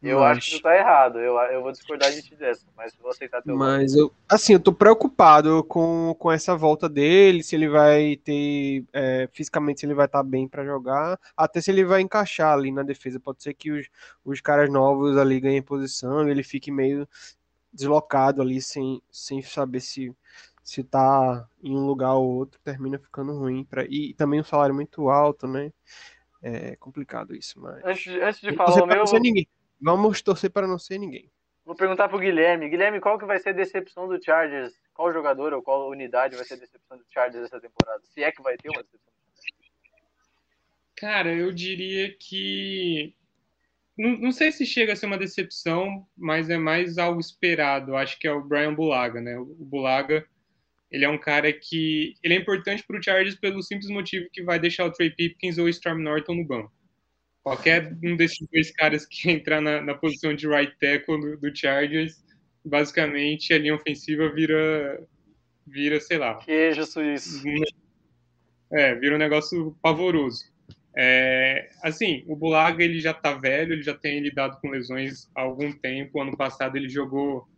Speaker 3: eu, eu mas... acho que tu tá errado. Eu, eu vou discordar de ti dessa, mas vou aceitar teu
Speaker 5: Mas voto. eu, assim, eu tô preocupado com, com essa volta dele, se ele vai ter. É, fisicamente, se ele vai estar tá bem para jogar, até se ele vai encaixar ali na defesa. Pode ser que os, os caras novos ali ganhem posição, ele fique meio deslocado ali, sem, sem saber se se tá em um lugar ou outro, termina ficando ruim. Pra... E também um salário muito alto, né? É complicado isso, mas.
Speaker 3: Antes, antes de falar o meu.
Speaker 5: Ninguém. Vamos torcer para não ser ninguém.
Speaker 3: Vou perguntar pro Guilherme. Guilherme, qual que vai ser a decepção do Chargers? Qual jogador ou qual unidade vai ser a decepção do Chargers essa temporada? Se é que vai ter uma decepção.
Speaker 8: Cara, eu diria que. Não, não sei se chega a ser uma decepção, mas é mais algo esperado. Acho que é o Brian Bulaga, né? O Bulaga ele é um cara que ele é importante para o Chargers pelo simples motivo que vai deixar o Trey Pipkins ou o Storm Norton no banco. Qualquer um desses dois caras que entrar na, na posição de right tackle do, do, Chargers, basicamente a linha ofensiva vira, vira sei lá.
Speaker 3: Queijo suíço.
Speaker 8: É, vira um negócio pavoroso. É, assim, o Bulaga ele já tá velho, ele já tem lidado com lesões há algum tempo. Ano passado ele jogou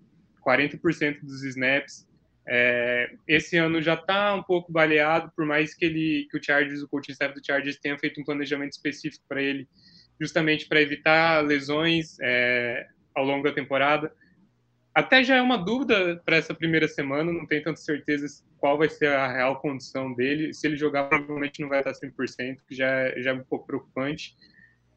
Speaker 8: 40% dos snaps. É, esse ano já está um pouco baleado, por mais que ele, que o Chargers, o coaching staff do Chargers tenha feito um planejamento específico para ele, justamente para evitar lesões é, ao longo da temporada. Até já é uma dúvida para essa primeira semana, não tenho tanta certeza qual vai ser a real condição dele. Se ele jogar, provavelmente não vai estar 100%, que já, é, já é um pouco preocupante.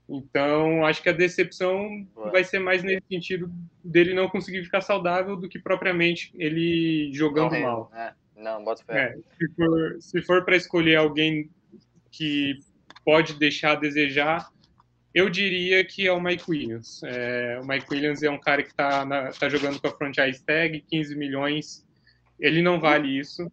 Speaker 8: Então, acho que a decepção vai ser mais nesse sentido dele não conseguir ficar saudável do que propriamente ele jogando
Speaker 3: Correndo,
Speaker 8: mal.
Speaker 3: né? Não, bota fé.
Speaker 8: É, se for, se for para escolher alguém que pode deixar a desejar, eu diria que é o Mike Williams. É, o Mike Williams é um cara que está tá jogando com a franchise tag, 15 milhões. Ele não vale isso.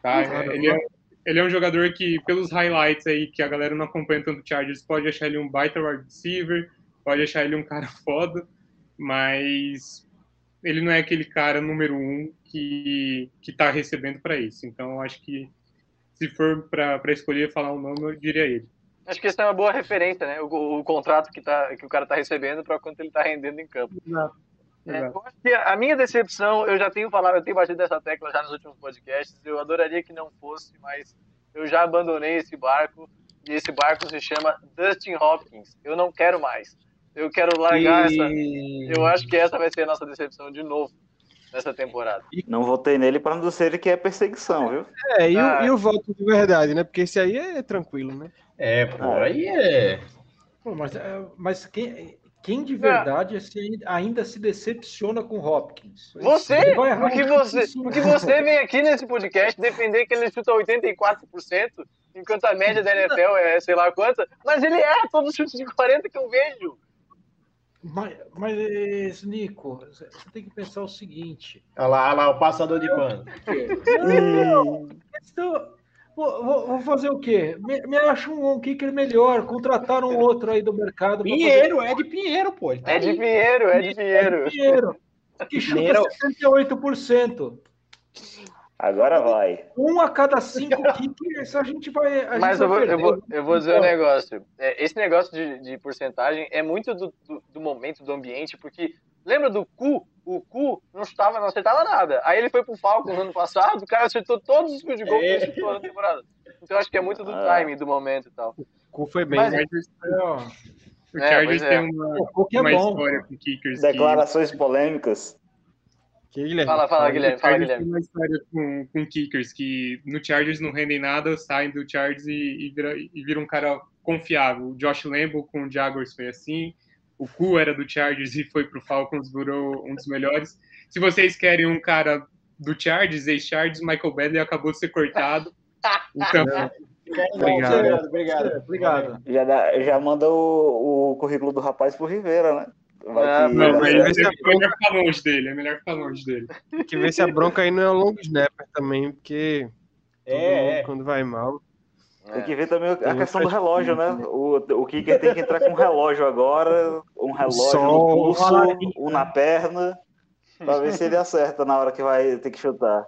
Speaker 8: Tá? É, ele, é, ele é um jogador que, pelos highlights aí, que a galera não acompanha tanto o Chargers, pode achar ele um baita wide receiver, pode achar ele um cara foda, mas ele não é aquele cara número um que, que tá recebendo para isso. Então, eu acho que se for para escolher falar um nome, eu diria ele.
Speaker 3: Acho que isso é uma boa referência, né? O, o contrato que, tá, que o cara tá recebendo para quanto ele tá rendendo em campo.
Speaker 8: Exato.
Speaker 3: É, a minha decepção, eu já tenho falado, eu tenho batido dessa tecla já nos últimos podcasts, eu adoraria que não fosse, mas eu já abandonei esse barco, e esse barco se chama Dustin Hopkins. Eu não quero mais. Eu quero largar
Speaker 5: E-
Speaker 3: essa. Eu acho que essa vai ser a nossa decepção de novo nessa temporada.
Speaker 7: Não votei nele para não ser que é perseguição, viu?
Speaker 5: É, e,
Speaker 3: Ah.
Speaker 5: o, e o voto de verdade, né? Porque esse aí é tranquilo, né?
Speaker 4: É, pô, aí é.
Speaker 6: Pô, mas, é, mas quem, quem de verdade se- ainda se decepciona com Hopkins?
Speaker 3: Você? Porque você, porque você vem aqui nesse podcast defender que ele chuta 84%, enquanto a média da NFL é sei lá quanta, mas ele erra todos os chutes de 40 que eu vejo.
Speaker 6: Mas, mas, Nico, você tem que pensar o seguinte.
Speaker 4: Olha lá, olha lá, o passador de pano.
Speaker 6: Então, vou, vou- vou fazer o quê? Me, me acha um, um kicker melhor, contratar um outro aí do mercado. fazer-
Speaker 4: Pinheiro, é de Pinheiro, pô. Ele tá
Speaker 3: É de. Pinheiro, é de Pinheiro.
Speaker 6: Pinheiro, que chuta
Speaker 4: Pinheiro.
Speaker 6: 68%.
Speaker 7: Agora vai.
Speaker 6: Um a cada cinco kickers, a gente vai. A
Speaker 3: Mas
Speaker 6: gente
Speaker 3: eu vou,
Speaker 6: vai
Speaker 3: eu,
Speaker 6: perder.
Speaker 3: vou, eu vou dizer um negócio. É, esse negócio de, de porcentagem é muito do, do, do momento, do ambiente, porque lembra do cu? O cu não, estava, não acertava nada. Aí ele foi pro Falcons no ano passado, o cara acertou todos os field de gol que
Speaker 4: É.
Speaker 3: ele acertou na temporada. Então eu acho que é muito do
Speaker 7: Ah.
Speaker 3: timing, do momento e tal.
Speaker 5: O cu foi bem,
Speaker 3: Mas-
Speaker 8: O
Speaker 3: É,
Speaker 8: Chargers
Speaker 3: pois é.
Speaker 8: tem uma,
Speaker 6: é
Speaker 8: uma
Speaker 6: bom.
Speaker 8: história com kickers que-
Speaker 7: Declarações polêmicas.
Speaker 5: Que Guilherme?
Speaker 3: Fala, fala, Guilherme,
Speaker 8: o
Speaker 3: fala,
Speaker 8: Chargers
Speaker 3: Guilherme.
Speaker 8: tem uma história com, com kickers que no Chargers não rendem nada, saem do Chargers e, e, vira, e vira um cara confiável. O Josh Lambo com o Jaguars foi assim. O Ku era do Chargers e foi pro Falcons, virou um dos melhores. Se vocês querem um cara do Chargers, ex-Chargers, Michael Badley acabou de ser cortado. Então,
Speaker 5: Obrigado.
Speaker 4: Obrigado, obrigado.
Speaker 6: Obrigado.
Speaker 7: Já, dá- já manda o, o currículo do rapaz pro Rivera, né? Vai
Speaker 3: Ah,
Speaker 7: que-
Speaker 8: não, mas é melhor ficar longe dele, é melhor ficar longe dele.
Speaker 5: Tem que ver se a bronca aí não é o long snapper também, porque todo
Speaker 4: É,
Speaker 5: mundo,
Speaker 4: é.
Speaker 5: quando vai mal.
Speaker 7: Tem que ver também a questão do relógio, né? O, o Kicker tem que entrar com um relógio agora, um relógio
Speaker 5: Sol,
Speaker 7: no pulso, um na perna, pra ver se ele acerta na hora que vai ter que chutar.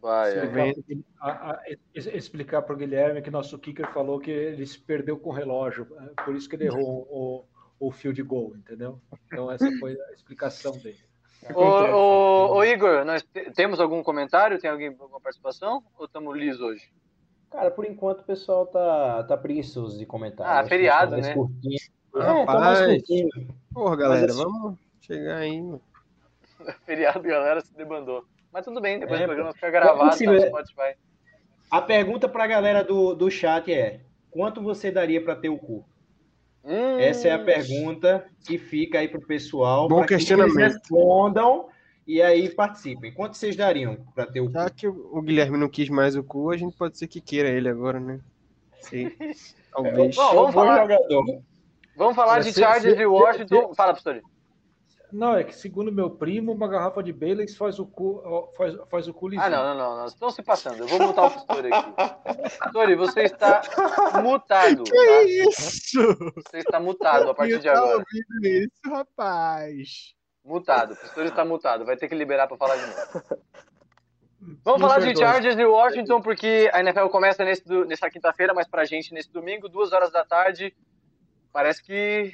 Speaker 3: Vai, é.
Speaker 6: explicar para o Guilherme que nosso kicker falou que ele se perdeu com o relógio, é por isso que ele errou o, o field goal, entendeu? Então essa foi a explicação dele.
Speaker 3: Ô, ô, ô, Igor, nós te- temos algum comentário? Tem alguém com alguma participação? Ou estamos lisos hoje?
Speaker 4: Cara, por enquanto o pessoal tá, tá preguiçoso de comentar.
Speaker 3: Ah, feriado,
Speaker 4: tá
Speaker 3: né?
Speaker 4: curtinho. É, tá mais
Speaker 5: Rapaz.
Speaker 4: curtinho.
Speaker 5: Porra, galera,
Speaker 4: assim-
Speaker 5: vamos chegar aí. mano.
Speaker 3: Feriado, galera, se debandou. Mas tudo bem, depois
Speaker 4: É,
Speaker 3: o programa fica gravado, tá no. Spotify.
Speaker 4: A pergunta pra galera do, do chat é: quanto você daria pra ter o cu?
Speaker 3: Hum,
Speaker 4: Essa é a pergunta que fica aí pro pessoal.
Speaker 5: Bom
Speaker 4: pra que
Speaker 5: questionamento.
Speaker 4: Eles respondam e aí participem. Quanto vocês dariam pra ter o cu?
Speaker 5: Já que o Guilherme não quis mais o cu, a gente pode ser que queira ele agora, né? Sim. Talvez.
Speaker 3: Bom,
Speaker 4: É um
Speaker 3: vamos
Speaker 4: bom
Speaker 3: falar-
Speaker 4: jogador.
Speaker 3: Vamos falar de Chargers e Washington. Fala, pastor.
Speaker 6: Não, é que segundo meu primo, uma garrafa de Baileys faz o cu, faz, faz o cu lisinho.
Speaker 3: Ah, não, não, não, não. Estão se passando. Eu vou mutar o Pistori aqui. Pistori, você está mutado. Tá?
Speaker 5: isso?
Speaker 3: Você está mutado a partir de
Speaker 5: tá
Speaker 3: agora.
Speaker 5: ouvindo isso, rapaz?
Speaker 3: Mutado. O Pistori está mutado. Vai ter que liberar para falar de novo. Vamos falar de Chargers e Washington, porque a NFL começa nesse, nessa quinta-feira, mas pra gente nesse domingo, duas horas da tarde. Parece que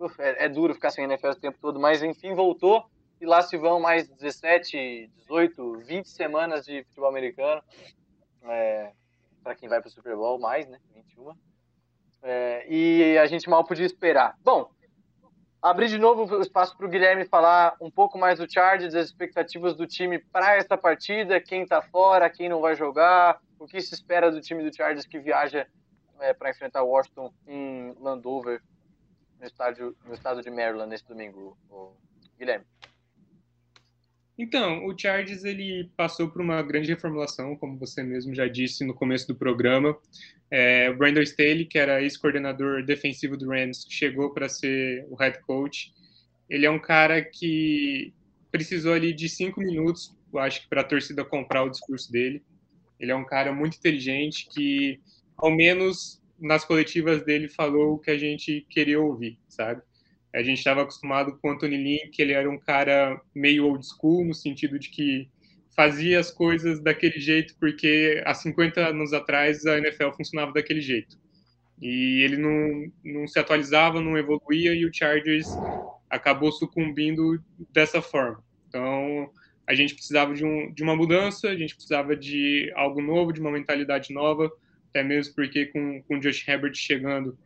Speaker 3: uf, é, é, duro ficar sem NFL o tempo todo, mas enfim, voltou. E lá se vão mais 17, 18, 20 semanas de futebol americano. É, para quem vai para o Super Bowl, mais, né? 21. É, e a gente mal podia esperar. Bom, abrir de novo o espaço para o Guilherme falar um pouco mais do Chargers, das expectativas do time para essa partida, quem está fora, quem não vai jogar, o que se espera do time do Chargers que viaja é, para enfrentar Washington em Landover, no, estádio, no estado de Maryland, nesse domingo, Guilherme.
Speaker 8: Então, o Chargers ele passou por uma grande reformulação, como você mesmo já disse no começo do programa. É, o Brandon Staley, que era ex-coordenador defensivo do Rams, chegou para ser o head coach. Ele é um cara que precisou ali de cinco minutos, eu acho que para a torcida comprar o discurso dele. Ele é um cara muito inteligente que, ao menos nas coletivas dele, falou o que a gente queria ouvir, sabe? A gente estava acostumado com o Anthony Lynn, que ele era um cara meio old school, no sentido de que fazia as coisas daquele jeito, porque há 50 anos atrás a NFL funcionava daquele jeito. E ele não, não se atualizava, não evoluía, e o Chargers acabou sucumbindo dessa forma. Então, a gente precisava de, um, de uma mudança, a gente precisava de algo novo, de uma mentalidade nova, até mesmo porque com, com o Josh Herbert chegando,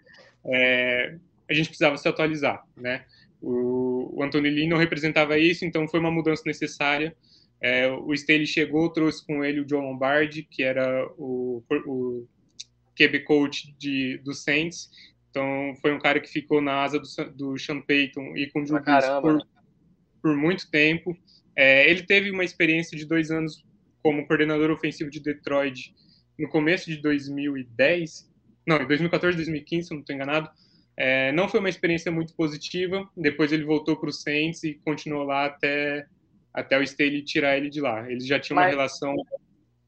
Speaker 8: é, a gente precisava se atualizar, né? O, o Anthony Lee não representava isso, então foi uma mudança necessária. É, o Staley chegou, trouxe com ele o John Lombardi, que era o, o QB coach de, do Saints. Então foi um cara que ficou na asa do, do Sean Payton e com o Drew por, por muito tempo. É, ele teve uma experiência de dois anos como coordenador ofensivo de Detroit no começo de 2010, não, em 2014, 2015, se eu não estou enganado. É, não foi uma experiência muito positiva. Depois ele voltou para o Saints e continuou lá até, até o Staley tirar ele de lá. Eles já tinham mas, uma relação.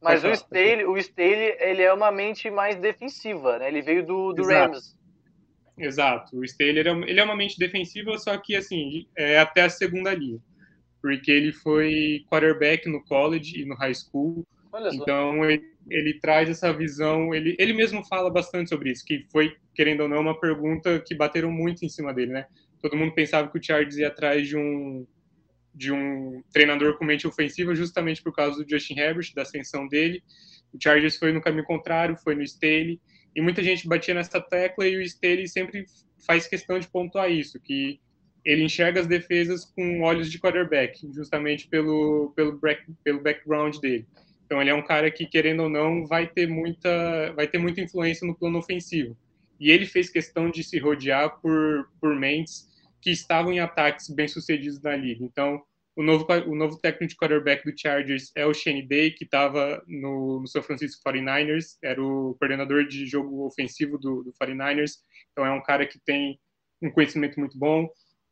Speaker 3: Mas o Staley, o Staley, ele é uma mente mais defensiva, né? Ele veio do, do
Speaker 8: Exato.
Speaker 3: Rams.
Speaker 8: Exato. O Staley ele é, uma mente defensiva, só que assim é até a segunda linha, porque ele foi quarterback no college e no high school. Então ele, ele, traz essa visão, ele, ele mesmo fala bastante sobre isso, que foi, querendo ou não, uma pergunta que bateram muito em cima dele, né? Todo mundo pensava que o Chargers ia atrás de um de um treinador com mente ofensiva justamente por causa do Justin Herbert, da ascensão dele. O Chargers foi no caminho contrário, foi no Staley, e muita gente batia nessa tecla e o Staley sempre faz questão de pontuar isso, que ele enxerga as defesas com olhos de quarterback, justamente pelo, pelo, pelo background dele. Então ele é um cara que, querendo ou não, vai ter muita, vai ter muita influência no plano ofensivo. E ele fez questão de se rodear por, por mentes que estavam em ataques bem-sucedidos na liga. Então, o novo, o novo técnico de quarterback do Chargers é o Shane Day, que estava no, no São Francisco 49ers, era o coordenador de jogo ofensivo do, do 49ers. Então, é um cara que tem um conhecimento muito bom.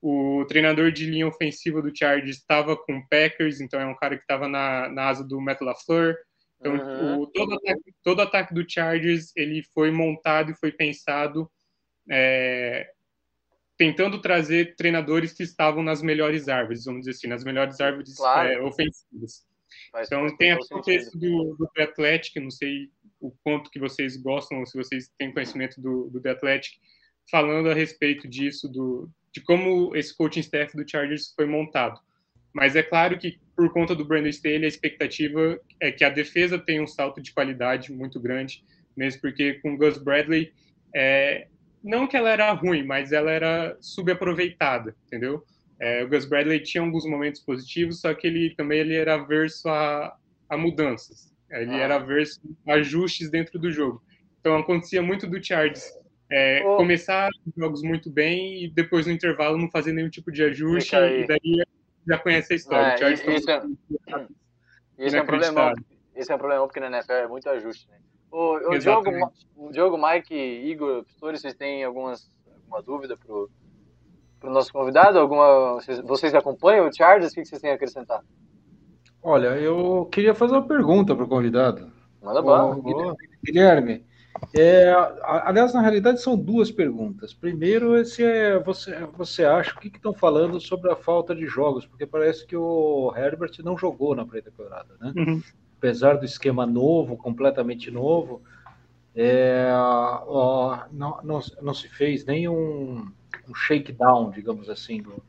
Speaker 8: O treinador de linha ofensiva do Chargers estava com o Packers, então é um cara que estava na, na asa do Matt LaFleur. Então, uhum. o, todo, ataque, todo ataque do Chargers ele foi montado e foi pensado é, tentando trazer treinadores que estavam nas melhores árvores, vamos dizer assim, nas melhores árvores claro. é, ofensivas. Faz então tem a contexto do, do The Athletic, não sei o quanto que vocês gostam, se vocês têm conhecimento do, do The Athletic, falando a respeito disso, do, de como esse coaching staff do Chargers foi montado. Mas é claro que, por conta do Brandon Staley, a expectativa é que a defesa tenha um salto de qualidade muito grande, mesmo porque com o Gus Bradley, é, não que ela era ruim, mas ela era subaproveitada, entendeu? É, o Gus Bradley tinha alguns momentos positivos, só que ele também ele era averso a, a mudanças. Ele ah. era averso a ajustes dentro do jogo. Então acontecia muito do Chargers é, oh. Começar jogos muito bem e depois no intervalo não fazer nenhum tipo de ajuste e daí já conhece a história.
Speaker 3: É, isso, isso, é, isso é um problema. Esse é um problema porque na NFL é muito ajuste. Né? O, o Diogo, o Diogo, Mike, Igor, Pastores, vocês têm algumas, alguma dúvida pro, pro nosso convidado? Alguma, vocês, vocês acompanham o Chargers? O que vocês têm a acrescentar?
Speaker 6: Olha, eu queria fazer uma pergunta para o convidado.
Speaker 3: Manda bala.
Speaker 6: Guilherme, é, aliás, na realidade, são duas perguntas. Primeiro, esse é você, você acha o que estão falando sobre a falta de jogos? Porque parece que o Herbert não jogou na pré-temporada, né? Uhum. apesar do esquema novo, completamente novo, é, ó, não, não, não, se fez nenhum um shakedown, digamos assim, do,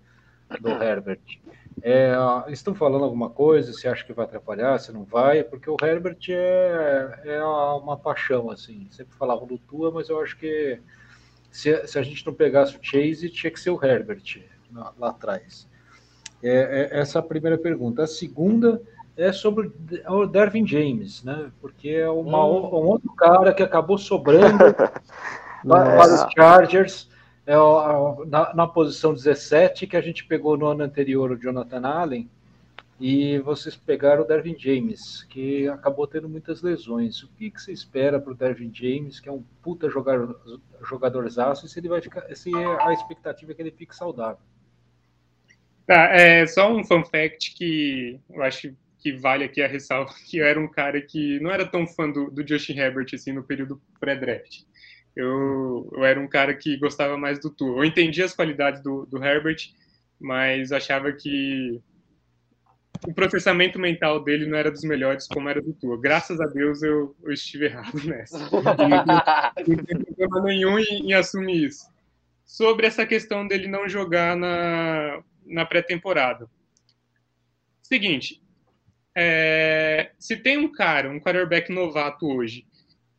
Speaker 6: do Herbert. É, estão falando alguma coisa? Você acha que vai atrapalhar? Se não vai? Porque o Herbert é, é uma paixão, assim. Sempre falavam do Tua, mas eu acho que se, se a gente não pegasse o Chase, tinha que ser o Herbert lá, lá atrás. É, é, essa é a primeira pergunta. A segunda é sobre o Dervin James, né? Porque é uma, hum. um outro cara que acabou sobrando para os Chargers é na, na, posição 17 que a gente pegou no ano anterior o Jonathan Allen e vocês pegaram o Dervin James, que acabou tendo muitas lesões. O que, que você espera para o Dervin James, que é um puta jogador, jogadorzaço, e se ele vai ficar, se a expectativa é que ele fique saudável?
Speaker 8: Tá, é só um fun fact que eu acho que vale aqui a ressalva, que eu era um cara que não era tão fã do, do Justin Herbert assim no período pré-draft. Eu, eu era um cara que gostava mais do Tua. Eu entendia as qualidades do, do Herbert, mas achava que o processamento mental dele não era dos melhores como era do Tua. Graças a Deus eu, eu estive errado nessa. não tem problema nenhum em, em assumir isso. Sobre essa questão dele não jogar na, na pré-temporada. Seguinte, é, se tem um cara, um quarterback novato hoje,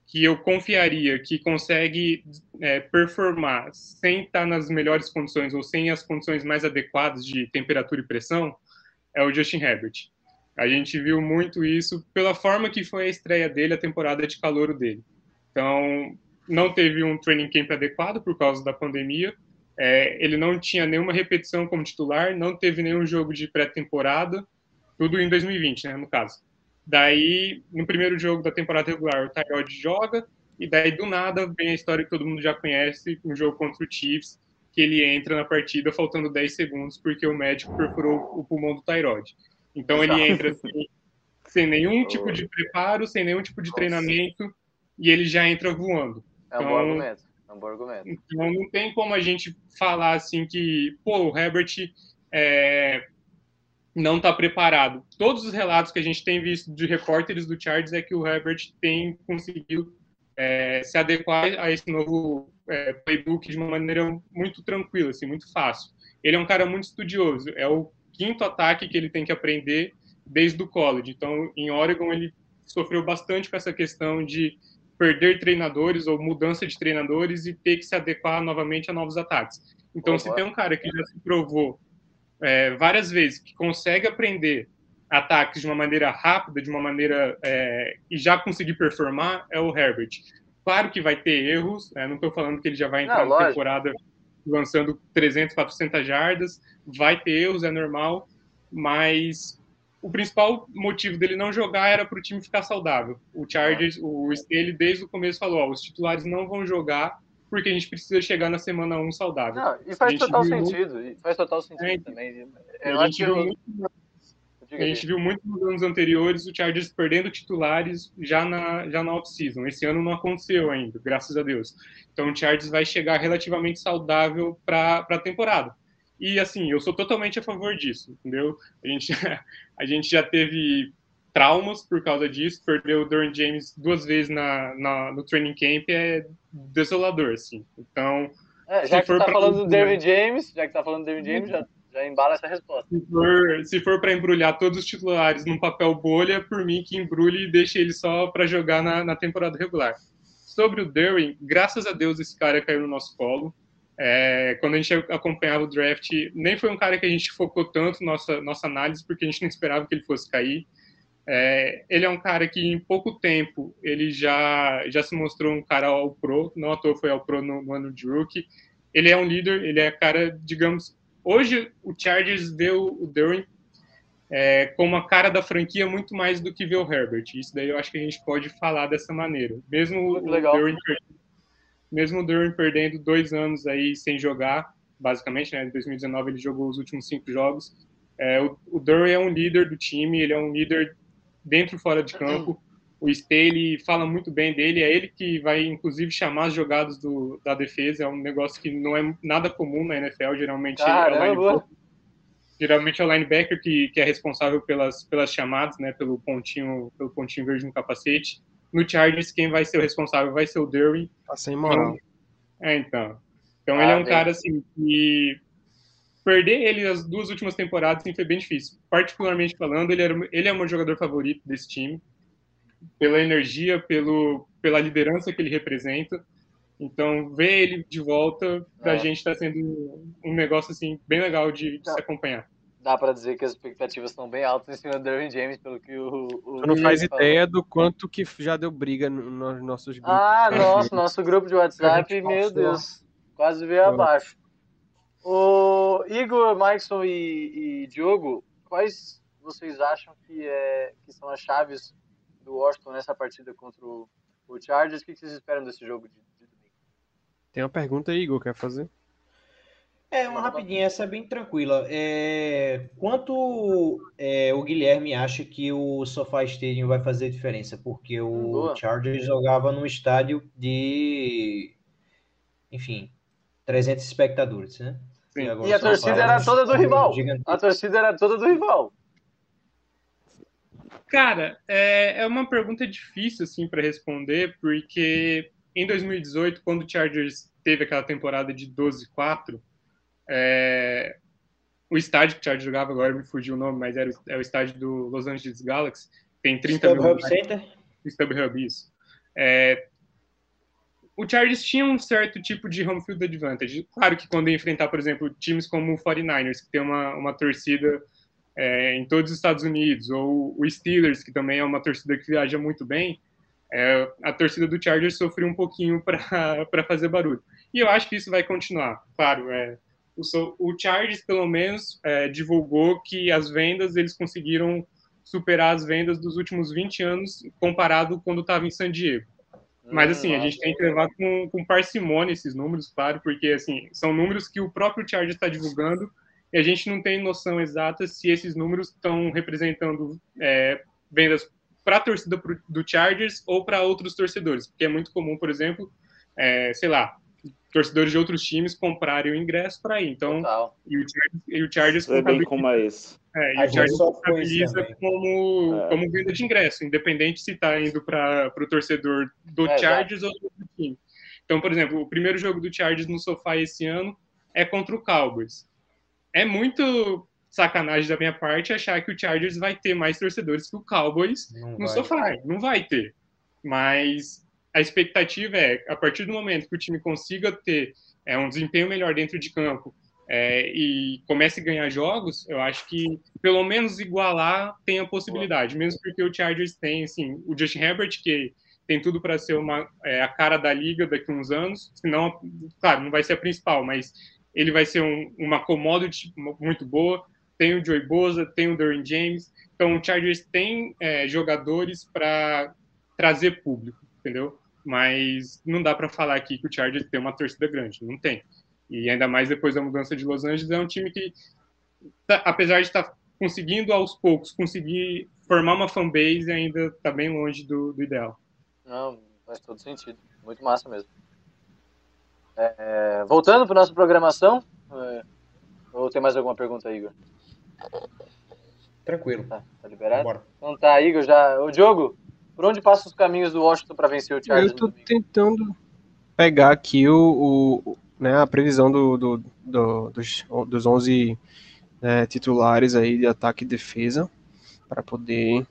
Speaker 8: que eu confiaria que consegue é, performar sem estar nas melhores condições ou sem as condições mais adequadas de temperatura e pressão, é o Justin Herbert. A gente viu muito isso pela forma que foi a estreia dele, a temporada de calor dele. Então, não teve um training camp adequado por causa da pandemia, é, ele não tinha nenhuma repetição como titular, não teve nenhum jogo de pré-temporada, tudo em 2020, né, no caso. Daí, no primeiro jogo da temporada regular, o Tyrod joga, e daí do nada vem a história que todo mundo já conhece, um jogo contra o Chiefs, que ele entra na partida faltando 10 segundos porque o médico perfurou o pulmão do Tyrod. Então ele entra assim, sem nenhum tipo de preparo, sem nenhum tipo de treinamento, e ele já entra voando.
Speaker 3: É um então, bom argumento. É um bom argumento.
Speaker 8: Então não tem como a gente falar assim que, pô, o Herbert é, não está preparado. Todos os relatos que a gente tem visto de repórteres do Chargers é que o Herbert tem conseguido é, se adequar a esse novo é, playbook de uma maneira muito tranquila, assim, muito fácil. Ele é um cara muito estudioso. É o quinto ataque que ele tem que aprender desde o college. Então, em Oregon, ele sofreu bastante com essa questão de perder treinadores ou mudança de treinadores e ter que se adequar novamente a novos ataques. Então, oh, se tem um cara que já se provou é, várias vezes que consegue aprender ataques de uma maneira rápida, de uma maneira é, e já conseguir performar, é o Herbert. Claro que vai ter erros, né? não estou falando que ele já vai entrar não, na temporada lançando 300, 400 jardas, vai ter erros, é normal, mas o principal motivo dele não jogar era para o time ficar saudável. O Chargers, o Staley, desde o começo falou: ó, os titulares não vão jogar porque a gente precisa chegar na semana 1 saudável.
Speaker 3: Não, e faz total sentido, muito... faz total sentido é, também.
Speaker 8: Eu a gente, viu, muito, a gente viu muito nos anos anteriores o Chargers perdendo titulares já na, já na off-season. Esse ano não aconteceu ainda, graças a Deus. Então o Chargers vai chegar relativamente saudável para a temporada. E assim, eu sou totalmente a favor disso, entendeu? A gente, a gente já teve traumas por causa disso, perdeu o Duran James duas vezes na, na, no training camp é desolador, assim. Então.
Speaker 3: É, já que você tá falando do David James, já que tá falando do David James, já, já embala essa resposta.
Speaker 8: Se for, se for para embrulhar todos os titulares num papel bolha, por mim que embrulhe e deixe ele só para jogar na, na temporada regular. Sobre o Derwin, graças a Deus esse cara caiu no nosso colo. É, quando a gente acompanhava o draft, nem foi um cara que a gente focou tanto nossa nossa análise, porque a gente não esperava que ele fosse cair. É, ele é um cara que em pouco tempo ele já já se mostrou um cara ao pro, não à toa foi ao pro no, no ano de rookie. Ele é um líder, ele é cara, digamos, hoje o Chargers deu o Derwin é, como a cara da franquia muito mais do que ver o Herbert. Isso daí eu acho que a gente pode falar dessa maneira. Mesmo o Derwin mesmo o Duran perdendo dois anos aí sem jogar, basicamente, né? Em 2019 ele jogou os últimos cinco jogos. É, o, o Duran é um líder do time, ele é um líder dentro e fora de campo. O Staley fala muito bem dele, é ele que vai, inclusive, chamar as jogadas do, da defesa. É um negócio que não é nada comum na NFL, geralmente.
Speaker 3: Caramba.
Speaker 8: Geralmente é o linebacker que, que é responsável pelas, pelas chamadas, né? Pelo pontinho, pelo pontinho verde no capacete. No Chargers, quem vai ser o responsável vai ser o Derwin.
Speaker 5: Tá sem moral.
Speaker 8: É, então. Então
Speaker 3: Ah,
Speaker 8: ele é um
Speaker 3: bem.
Speaker 8: cara assim que perder ele as duas últimas temporadas assim, foi bem difícil. Particularmente falando, ele, era, ele é o meu jogador favorito desse time, pela energia, pelo, pela liderança que ele representa. Então, ver ele de volta, pra
Speaker 3: É.
Speaker 8: gente tá sendo um negócio assim bem legal de, de se acompanhar.
Speaker 3: Dá pra dizer que as expectativas estão bem altas em cima do Derwin James, pelo que o. o
Speaker 5: Tu não faz
Speaker 3: falou.
Speaker 5: ideia do quanto que já deu briga no- nos nossos grupos.
Speaker 3: Ah,
Speaker 5: Tá,
Speaker 3: nossa,
Speaker 5: gente?
Speaker 3: nosso grupo de WhatsApp, meu
Speaker 5: passou.
Speaker 3: Deus, quase veio abaixo. O Igor, Maicon e, e Diogo, quais vocês acham que, é, que são as chaves do Washington nessa partida contra o, o Chargers? O que vocês esperam desse jogo de, de domingo?
Speaker 5: Tem uma pergunta aí, Igor, quer fazer?
Speaker 4: É, uma rapidinha, essa é bem tranquila. É, quanto é, o Guilherme acha que o SoFi Stadium vai fazer diferença? Porque o
Speaker 3: Hum, boa.
Speaker 4: Chargers jogava num estádio de, enfim, 300 espectadores, né?
Speaker 8: Sim.
Speaker 3: E a torcida
Speaker 4: é
Speaker 3: era toda do rival. A torcida era toda do rival.
Speaker 8: Cara, é, é uma pergunta difícil assim para responder, porque em 2018, quando o Chargers teve aquela temporada de 12-4, é, o estádio que o Chargers jogava, agora me fugiu o nome, mas era o, é o estádio do Los Angeles Galaxy, tem 30 mil
Speaker 4: StubHub Center?
Speaker 8: StubHub, isso. É, o Chargers tinha um certo tipo de home field advantage. Claro que quando ia enfrentar, por exemplo, times como o 49ers, que tem uma, uma torcida é, em todos os Estados Unidos, ou o Steelers, que também é uma torcida que viaja muito bem, é, a torcida do Chargers sofreu um pouquinho para fazer barulho. E eu acho que isso vai continuar. Claro, é, o, o Chargers, pelo menos, é, divulgou que as vendas eles conseguiram superar as vendas dos últimos 20 anos comparado quando estava em San Diego. Mas assim, a
Speaker 3: Hum,
Speaker 8: gente tem que levar com, com parcimônia esses números, claro, porque assim, são números que o próprio Chargers está divulgando e a gente não tem noção exata se esses números estão representando é, vendas para a torcida do Chargers ou para outros torcedores, porque é muito comum, por exemplo, é, sei lá, torcedores de outros times comprarem o ingresso para ir. Então,
Speaker 3: Total.
Speaker 8: e o Chargers, e o Chargers contabiliza-
Speaker 7: como é isso.
Speaker 8: é, e
Speaker 4: A
Speaker 8: o Chargers contabiliza como,
Speaker 7: É.
Speaker 8: como venda de ingresso, independente se está indo para o torcedor do
Speaker 3: É,
Speaker 8: Chargers ou do outro time. Então, por exemplo, o primeiro jogo do Chargers no sofá esse ano é contra o Cowboys. É muito sacanagem da minha parte achar que o Chargers vai ter mais torcedores que o Cowboys
Speaker 4: Não
Speaker 8: no
Speaker 4: vai.
Speaker 8: sofá. Não vai ter. Mas a expectativa é, a partir do momento que o time consiga ter é, um desempenho melhor dentro de campo é, e comece a ganhar jogos, eu acho que pelo menos igualar tem a possibilidade. Mesmo porque o Chargers tem assim, o Justin Herbert, que tem tudo para ser uma, é, a cara da liga daqui a uns anos. Senão, claro, não vai ser a principal, mas ele vai ser um, uma commodity muito boa. Tem o Joey Bosa, tem o Derwin James. Então, o Chargers tem é, jogadores para trazer público, entendeu? Mas não dá para falar aqui que o Chargers tem uma torcida grande, não tem. E ainda mais depois da mudança de Los Angeles, é um time que, tá- apesar de estar conseguindo aos poucos conseguir formar uma fanbase, ainda está bem longe do, do ideal.
Speaker 3: Não, faz todo sentido. Muito massa mesmo. É, voltando para nossa programação, é, ou tem mais alguma pergunta, Igor?
Speaker 4: Tranquilo.
Speaker 3: Tá, tá liberado?
Speaker 4: Bora.
Speaker 3: Então tá, Igor, já. Ô, Diogo, por onde passam os caminhos do Washington para vencer o Chargers?
Speaker 5: Eu
Speaker 3: domingo?
Speaker 5: tentando pegar aqui o, o- né, a previsão do, do- do- dos, dos 11 né, titulares aí de ataque e defesa para poder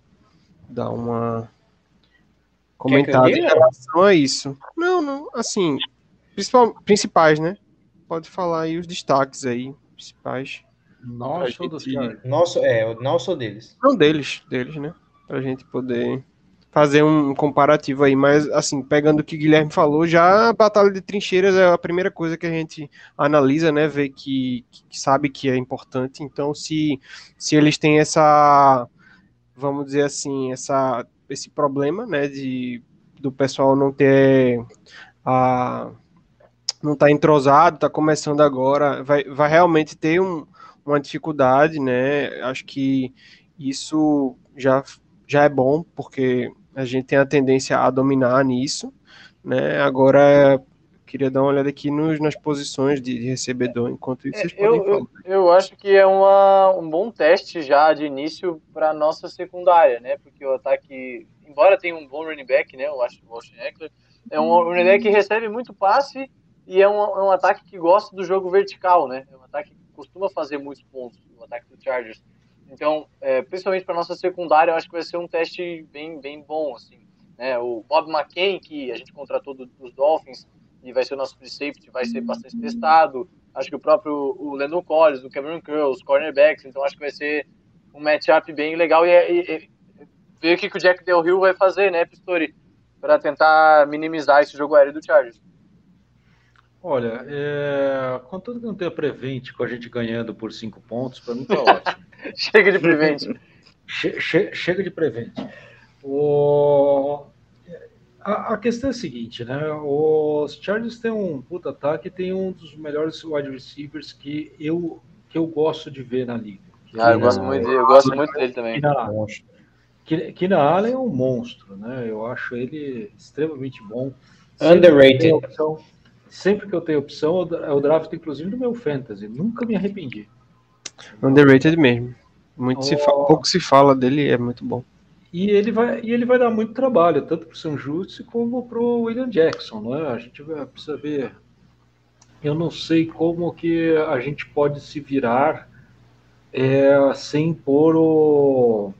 Speaker 5: dar uma comentada em relação a isso. Não, não, assim, principal, principais, né? Pode falar aí os destaques aí, principais.
Speaker 6: Nossa,
Speaker 5: A
Speaker 6: do
Speaker 5: gente-
Speaker 6: Chargers.
Speaker 4: Nosso, é, o nosso deles.
Speaker 5: Não deles, deles, né? Pra gente poder fazer um comparativo aí, mas assim, pegando o que o Guilherme falou, já a batalha de trincheiras é a primeira coisa que a gente analisa, né? Vê que, que sabe que é importante. Então, se, se eles têm essa, vamos dizer assim, essa, esse problema, né? De, do pessoal não ter a. Não tá entrosado, tá começando agora, vai, vai realmente ter um, uma dificuldade, né? Acho que isso já, já é bom, porque a gente tem a tendência a dominar nisso, né? Agora, Queria dar uma olhada aqui nos, nas posições de, de recebedor, enquanto isso
Speaker 3: É,
Speaker 5: vocês
Speaker 3: eu,
Speaker 5: podem falar.
Speaker 3: eu, eu acho que é uma, um bom teste já de início para nossa secundária, né? Porque o ataque, embora tenha um bom running back, né? O Ash- o Austin Eckler, é um running back que recebe muito passe e é um, é um ataque que gosta do jogo vertical, né? É um ataque que costuma fazer muitos pontos, o ataque do Chargers. Então, é, principalmente para nossa secundária, eu acho que vai ser um teste bem, bem bom, assim. Né? O Bob McCain, que a gente contratou do- dos Dolphins e vai ser o nosso free safety, vai ser bastante testado. Acho que o próprio o Landon Collins, o Cameron Curl, os cornerbacks, então acho que vai ser um matchup bem legal e, e- e ver o que, que o Jack Del Rio vai fazer, né, Pistori, para tentar minimizar esse jogo aéreo do Chargers.
Speaker 6: Olha, é, contanto que não tenha prevente com a gente ganhando por cinco pontos, para mim tá ótimo.
Speaker 3: Chega de prevent.
Speaker 6: Che- che- chega de prevente. O... A, a questão é a seguinte, né? Os Chargers têm um puta ataque e tem um dos melhores wide receivers que eu, que eu gosto de ver na liga. Que
Speaker 3: Ah,
Speaker 6: é
Speaker 3: eu gosto muito dele, eu gosto muito dele também.
Speaker 4: Monstro.
Speaker 6: Ke- Keenan Allen é um monstro, né? Eu acho ele extremamente bom.
Speaker 4: Underrated.
Speaker 6: que opção- sempre que eu tenho opção, dra- eu draft inclusive no meu fantasy. Nunca me arrependi.
Speaker 5: Underrated mesmo. Muito se fa-
Speaker 6: Oh.
Speaker 5: pouco se fala dele, é muito bom.
Speaker 6: E ele vai, e ele vai dar muito trabalho, tanto para o São como para o William Jackson, não é? A gente vai- precisa ver. Eu não sei como que a gente pode se virar é, sem pôr o.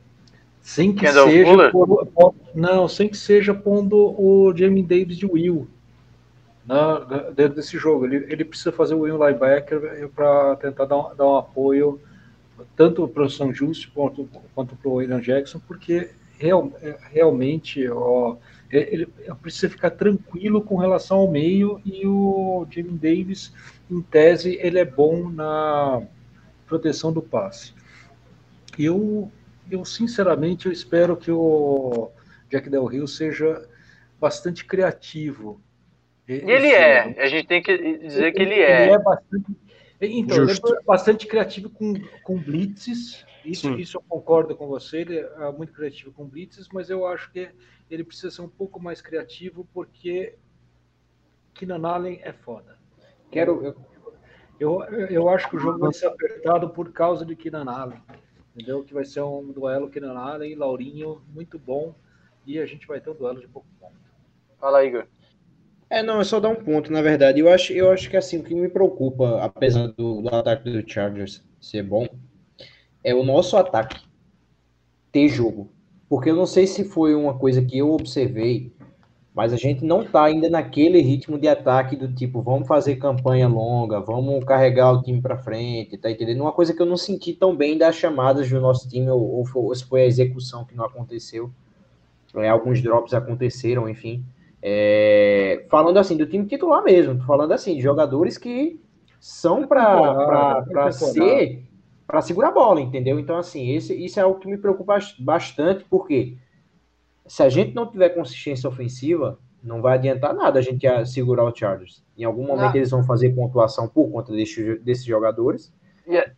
Speaker 6: Sem que
Speaker 3: Kendall
Speaker 6: seja. Pôr- pôr- não, sem que seja pondo o Jamie Davis de Will na, na- dentro desse jogo. Ele, ele precisa fazer o Will linebacker para tentar dar, dar um apoio tanto para o São Justo quanto, quanto para o William Jackson, porque real, é, realmente ó, é- ele precisa ficar tranquilo com relação ao meio e o Jimmy Davis, em tese, ele é bom na proteção do passe. Eu, eu sinceramente, eu espero que o Jack Del Rio seja bastante criativo.
Speaker 3: E ele é, a gente tem que dizer que ele é.
Speaker 6: Ele é bastante, então, ele é bastante criativo com, com blitzes. Isso,
Speaker 5: Sim.
Speaker 6: isso eu concordo com você. Ele é muito criativo com blitzes, mas eu acho que ele precisa ser um pouco mais criativo porque Keenan Allen é foda.
Speaker 4: Quero. eu-
Speaker 6: Eu, eu acho que o jogo vai ser apertado por causa de Keenan Allen. Entendeu? Que vai ser um duelo Keenan Allen e Laurinho muito bom. E a gente vai ter um duelo de pouco ponto.
Speaker 3: Fala, Igor.
Speaker 4: É, não, é só dar um ponto, na verdade. Eu acho, eu acho que assim, o que me preocupa, apesar do, do ataque do Chargers ser bom, é o nosso ataque ter jogo. Porque eu não sei se foi uma coisa que eu observei, mas a gente não tá ainda naquele ritmo de ataque do tipo, vamos fazer campanha longa, vamos carregar o time para frente, tá entendendo? Uma coisa que eu não senti tão bem das chamadas do nosso time, ou, ou ou se foi a execução que não aconteceu. É, alguns drops aconteceram, enfim. É, falando assim, do time titular mesmo, tô falando assim, de jogadores que são para ser para segurar a bola, entendeu? Então, assim, esse, isso é algo que me preocupa bastante, porque se a gente não tiver consistência ofensiva, não vai adiantar nada a gente a segurar o Chargers. Em algum momento
Speaker 3: Não.
Speaker 4: eles vão fazer pontuação por conta desse- desses jogadores.
Speaker 3: E a-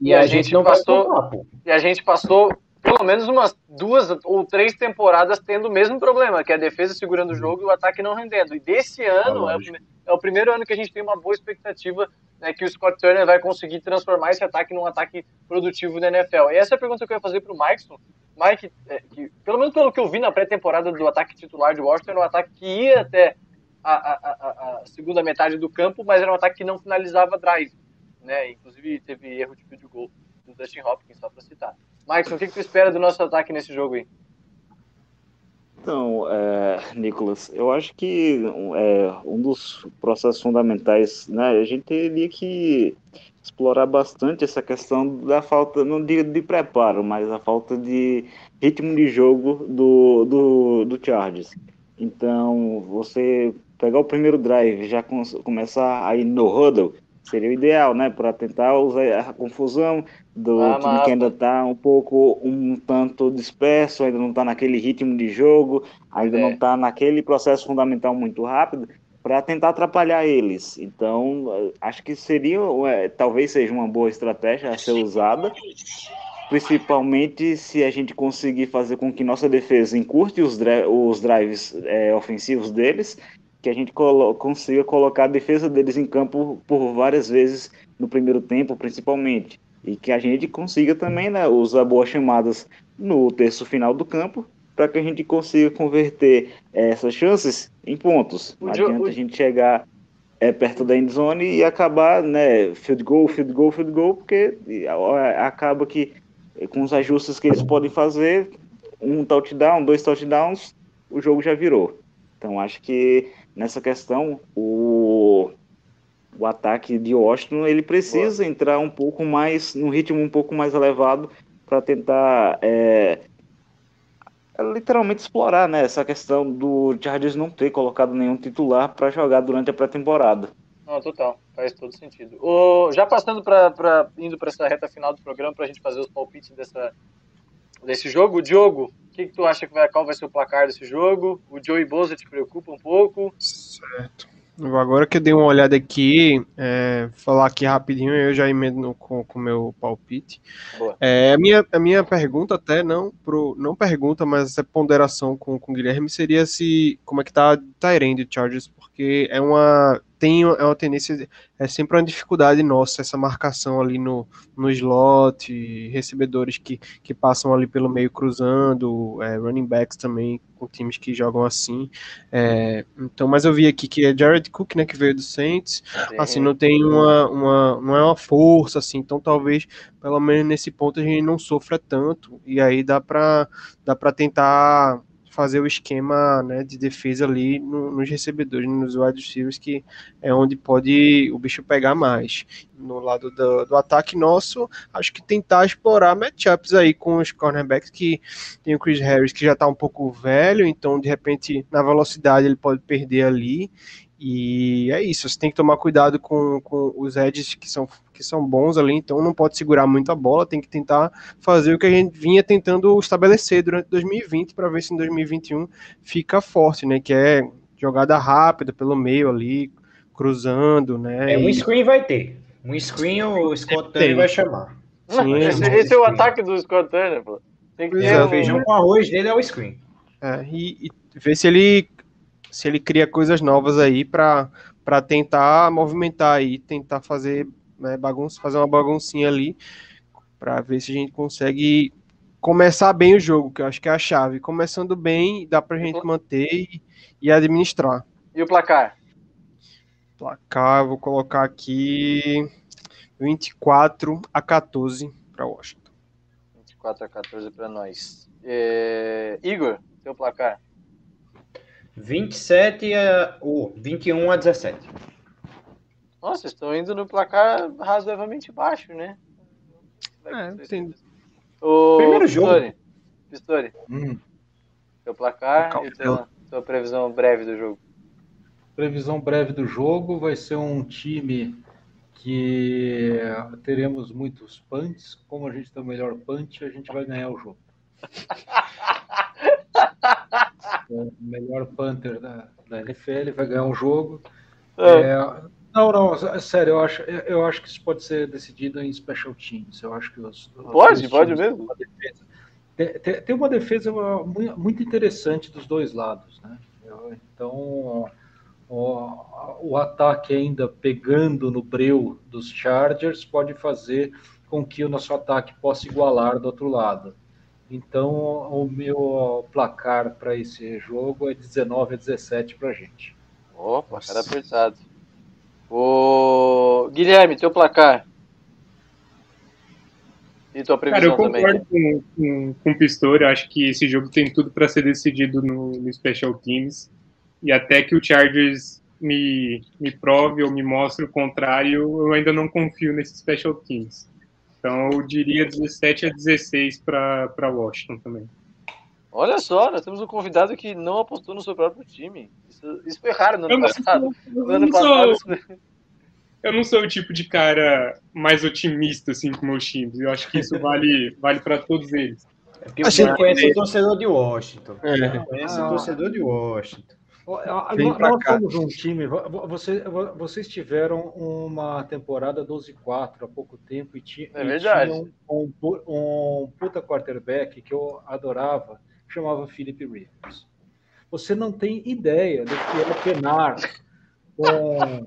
Speaker 4: E,
Speaker 3: E
Speaker 4: a,
Speaker 3: a
Speaker 4: gente,
Speaker 3: gente
Speaker 4: não
Speaker 3: passou-
Speaker 4: vai pontuar, pô.
Speaker 3: E a gente passou pelo menos umas duas ou três temporadas tendo o mesmo problema, que é a defesa segurando o jogo e o ataque não rendendo. E desse ano é o, é o primeiro ano que a gente tem uma boa expectativa né, que o Scott Turner vai conseguir transformar esse ataque num ataque produtivo da NFL. E essa é a pergunta que eu ia fazer para o Mikeson. Mike, é, que, pelo menos pelo que eu vi na pré-temporada do ataque titular de Washington, era um ataque que ia até a, a- a- a segunda metade do campo, mas era um ataque que não finalizava drive. Né? Inclusive teve erro de field goal do Dustin Hopkins, só para citar. Mike, o que, que tu espera do nosso ataque nesse jogo aí?
Speaker 7: Então, é, Nicolas, eu acho que é, um dos processos fundamentais, né, a gente teria que explorar bastante essa questão da falta, não digo de preparo, mas a falta de ritmo de jogo do, do, do Chargers. Então, você pegar o primeiro drive, já com- começar aí no huddle, seria o ideal, né, para tentar usar a confusão do
Speaker 3: Ah,
Speaker 7: time
Speaker 3: mas-
Speaker 7: que ainda está um pouco, um tanto disperso, ainda não está naquele ritmo de jogo, ainda
Speaker 3: É.
Speaker 7: não está naquele processo fundamental muito rápido, para tentar atrapalhar eles. Então, acho que seria, talvez seja uma boa estratégia a ser usada, principalmente se a gente conseguir fazer com que nossa defesa encurte os, dri- os drives eh, ofensivos deles que a gente colo consiga colocar a defesa deles em campo por várias vezes no primeiro tempo, principalmente. E que a gente consiga também né, usar boas chamadas no terço final do campo para que a gente consiga converter essas chances em pontos. Não adianta a gente chegar é, perto da endzone e acabar, né, field goal, field goal, field goal, porque acaba que com os ajustes que eles podem fazer, um touchdown, dois touchdowns, o jogo já virou. Então acho que nessa questão o, o ataque de Washington ele precisa Boa. entrar um pouco mais num ritmo um pouco mais elevado para tentar é, literalmente explorar né, essa questão do Chargers não ter colocado nenhum titular para jogar durante a pré-temporada.
Speaker 3: Não, total, faz todo sentido. O, já passando para indo para essa reta final do programa para a gente fazer os palpites dessa, desse jogo, o Diogo, o que, que tu acha que vai, qual vai ser o placar desse jogo? O Joey Bosa te preocupa um pouco?
Speaker 5: Certo. Agora que eu dei uma olhada aqui, é, falar aqui rapidinho, eu já emendo com o meu palpite. É, a, minha, a minha pergunta até, não, pro, não pergunta, mas essa ponderação com, com o Guilherme seria se como é que tá Tyrande Chargers, porque é uma tem é uma tendência, é sempre uma dificuldade nossa essa marcação ali no, no slot, recebedores que, que passam ali pelo meio cruzando, é, running backs também, com times que jogam assim. É, então, mas eu vi aqui que é Jared Cook, né, que veio do Saints, Sim. assim, não tem uma, uma, não é uma força, assim, então talvez, pelo menos nesse ponto, a gente não sofra tanto, e aí dá para dá para tentar fazer o esquema né, de defesa ali no, nos recebedores, nos wide receivers, que é onde pode o bicho pegar mais. No lado do, do ataque nosso, acho que tentar explorar matchups aí com os cornerbacks, que tem o Chris Harris, que já está um pouco velho, então de repente na velocidade ele pode perder ali, e é isso, você tem que tomar cuidado com, com os edges que são, que são bons ali, então não pode segurar muito a bola, tem que tentar fazer o que a gente vinha tentando estabelecer durante 2020 para ver se em 2021 fica forte, né? Que é jogada rápida pelo meio ali, cruzando, né?
Speaker 4: É, um screen vai ter. Um screen o Scott Turner vai chamar.
Speaker 3: Sim, esse, esse é o ataque do Scott Turner, pô.
Speaker 4: Tem que ter o feijão com arroz dele é o screen.
Speaker 5: É, e, e ver se ele se ele cria coisas novas aí para tentar movimentar aí, tentar fazer né, bagunça, fazer uma baguncinha ali, para ver se a gente consegue começar bem o jogo, que eu acho que é a chave. Começando bem, dá para a gente manter e, e, administrar.
Speaker 3: E o placar?
Speaker 5: Placar, vou colocar aqui 24 a 14 para Washington.
Speaker 3: 24 a 14 para nós. É... Igor, teu placar?
Speaker 4: 27 a. Uh, 21 a 17.
Speaker 3: Nossa, estão indo no placar razoavelmente baixo, né?
Speaker 5: É, tem...
Speaker 3: O Primeiro jogo. Pistori. Hum. Seu placar e tua, tua previsão breve do jogo.
Speaker 6: Previsão breve do jogo vai ser um time que teremos muitos punts. Como a gente tem o melhor punch, a gente vai ganhar o jogo. o melhor punter da, da NFL, vai ganhar um jogo. É. É, não, não, é sério, eu acho, eu acho que isso pode ser decidido em special teams. Eu acho que os,
Speaker 3: pode, pode mesmo.
Speaker 6: Tem, tem, tem, uma defesa muito interessante dos dois lados, né? Então, o, o ataque ainda pegando no breu dos Chargers pode fazer com que o nosso ataque possa igualar do outro lado. Então, o meu placar para esse jogo é 19 a 17 para a gente.
Speaker 3: Opa, cara apertado. O Guilherme, teu placar. E tua previsão
Speaker 8: Cara, eu concordo também. com, com, com o Pistori. Acho que esse jogo tem tudo para ser decidido no, no Special Teams. E até que o Chargers me, me prove ou me mostre o contrário, eu ainda não confio nesses Special Teams. Então eu diria 17 a 16 para Washington também.
Speaker 3: Olha só, nós temos um convidado que não apostou no seu próprio time. Isso, isso foi raro no ano passado. no ano
Speaker 8: passado. Sou, eu não sou o tipo de cara mais otimista assim com meus times. Eu acho que isso vale, vale para todos eles.
Speaker 4: É porque você conhece o torcedor de Washington. É. Conhece o torcedor de Washington.
Speaker 6: Vem nós somos um time. Você, vocês tiveram uma temporada 12-4 há pouco tempo e, ti,
Speaker 3: é e tinham
Speaker 6: um, um, puta quarterback que eu adorava, que chamava Philip Rivers. você não tem ideia do que é penar com,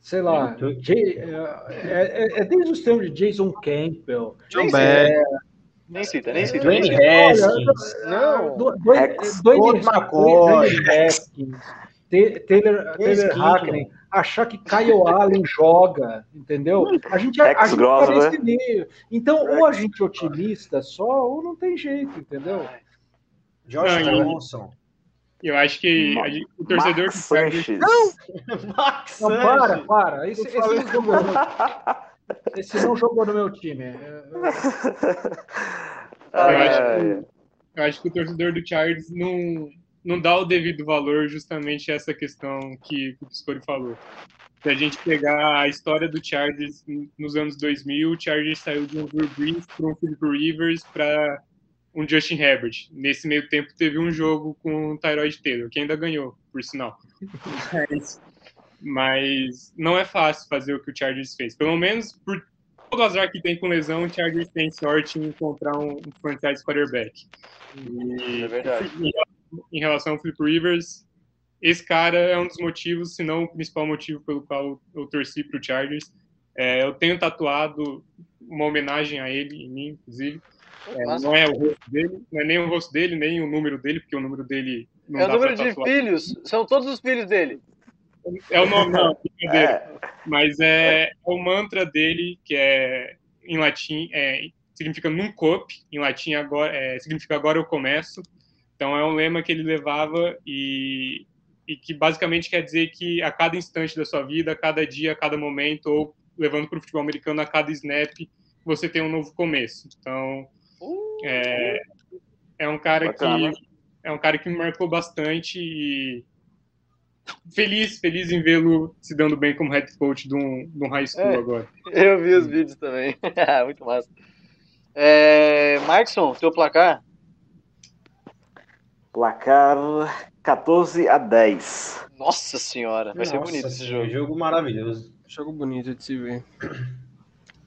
Speaker 6: sei lá, Jay, é, é, é, desde os tempos de Jason Campbell,
Speaker 5: John Beck,
Speaker 3: Nem cita, nem cita.
Speaker 4: Dwayne. Haskins.
Speaker 3: Não.
Speaker 6: Dwayne Haskins, Taylor, Taylor Hackney, achar que Kyle Allen joga, entendeu? A gente, a,
Speaker 7: Rex
Speaker 6: gente tá
Speaker 7: né?
Speaker 6: nesse nível. Então, ou a gente é otimista só, ou não tem jeito, entendeu?
Speaker 4: Josh
Speaker 8: Não, e-
Speaker 4: Johnson.
Speaker 8: Eu acho que a gente- o torcedor do Chargers
Speaker 7: Sanchez.
Speaker 4: Max
Speaker 6: Não, para, para. Esse, esse, não no, esse não jogou no meu time. É,
Speaker 3: Ah,
Speaker 8: Eu acho que- Eu acho que o torcedor do Chargers não, não dá o devido valor justamente a essa questão que, que o Piscori falou. Se a gente pegar a história do Chargers nos anos 2000, o Chargers saiu de um Drew Brees para um Philip Rivers para um Justin Herbert. Nesse meio tempo teve um jogo com o Tyrod Taylor, que ainda ganhou, por sinal. Mas, mas não é fácil fazer o que o Chargers fez. Pelo menos por todo o azar que tem com lesão, o Chargers tem sorte em encontrar um, um franchise quarterback. E,
Speaker 3: É verdade.
Speaker 8: Em relação ao Flip Rivers, esse cara é um dos motivos, se não o principal motivo pelo qual eu torci para o Chargers. É, eu tenho tatuado uma homenagem a ele em mim, inclusive. É, não é o rosto dele, não é nem o rosto dele, nem o número dele, porque o número dele não
Speaker 3: É o
Speaker 8: dá
Speaker 3: número
Speaker 8: pra
Speaker 3: de filhos. São todos os filhos dele.
Speaker 8: É o nome, não, brincadeira.
Speaker 7: é,
Speaker 8: Mas é, é o mantra dele, que é em latim, é, significa num cop, em latim agora, é, significa agora eu começo. Então é um lema que ele levava e, e que basicamente quer dizer que a cada instante da sua vida, a cada dia, a cada momento, ou levando para o futebol americano, a cada snap, você tem um novo começo. Então é, é um cara
Speaker 7: Bacana.
Speaker 8: que é um cara que me marcou bastante e feliz, feliz em vê-lo se dando bem como head coach de um, de um high school
Speaker 3: É.
Speaker 8: agora.
Speaker 3: Eu vi os vídeos também. Muito massa. É, Markson, seu placar?
Speaker 7: placar 14 a 10.
Speaker 3: Nossa senhora, vai ser
Speaker 4: Nossa
Speaker 3: bonito esse jogo.
Speaker 4: jogo maravilhoso.
Speaker 5: Jogo bonito de se ver.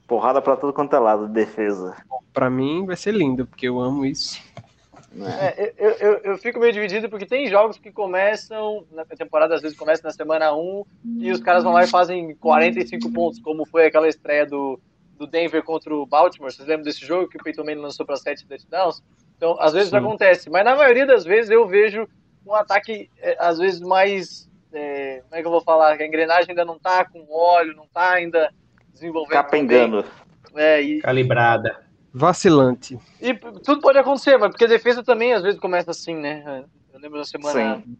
Speaker 7: Porrada pra todo quanto é lado, de defesa.
Speaker 5: Pra mim vai ser lindo, porque eu amo isso.
Speaker 3: É, eu, eu, eu fico meio dividido porque tem jogos que começam, na temporada às vezes começa na semana 1 e os caras vão lá e fazem 45 pontos, como foi aquela estreia do, do Denver contra o Baltimore. Vocês lembram desse jogo que o Peyton Manning lançou para 7 touchdowns? Então, às vezes
Speaker 5: Sim.
Speaker 3: acontece, mas na maioria das vezes eu vejo um ataque, é, às vezes, mais. é, como é que eu vou falar? Que a engrenagem ainda não tá com óleo, não tá ainda desenvolvendo.
Speaker 7: Capengando.
Speaker 3: É, e,
Speaker 4: Calibrada.
Speaker 5: Vacilante.
Speaker 3: e tudo pode acontecer, mas porque a defesa também às vezes começa assim, né? Eu lembro da semana,
Speaker 7: Sim.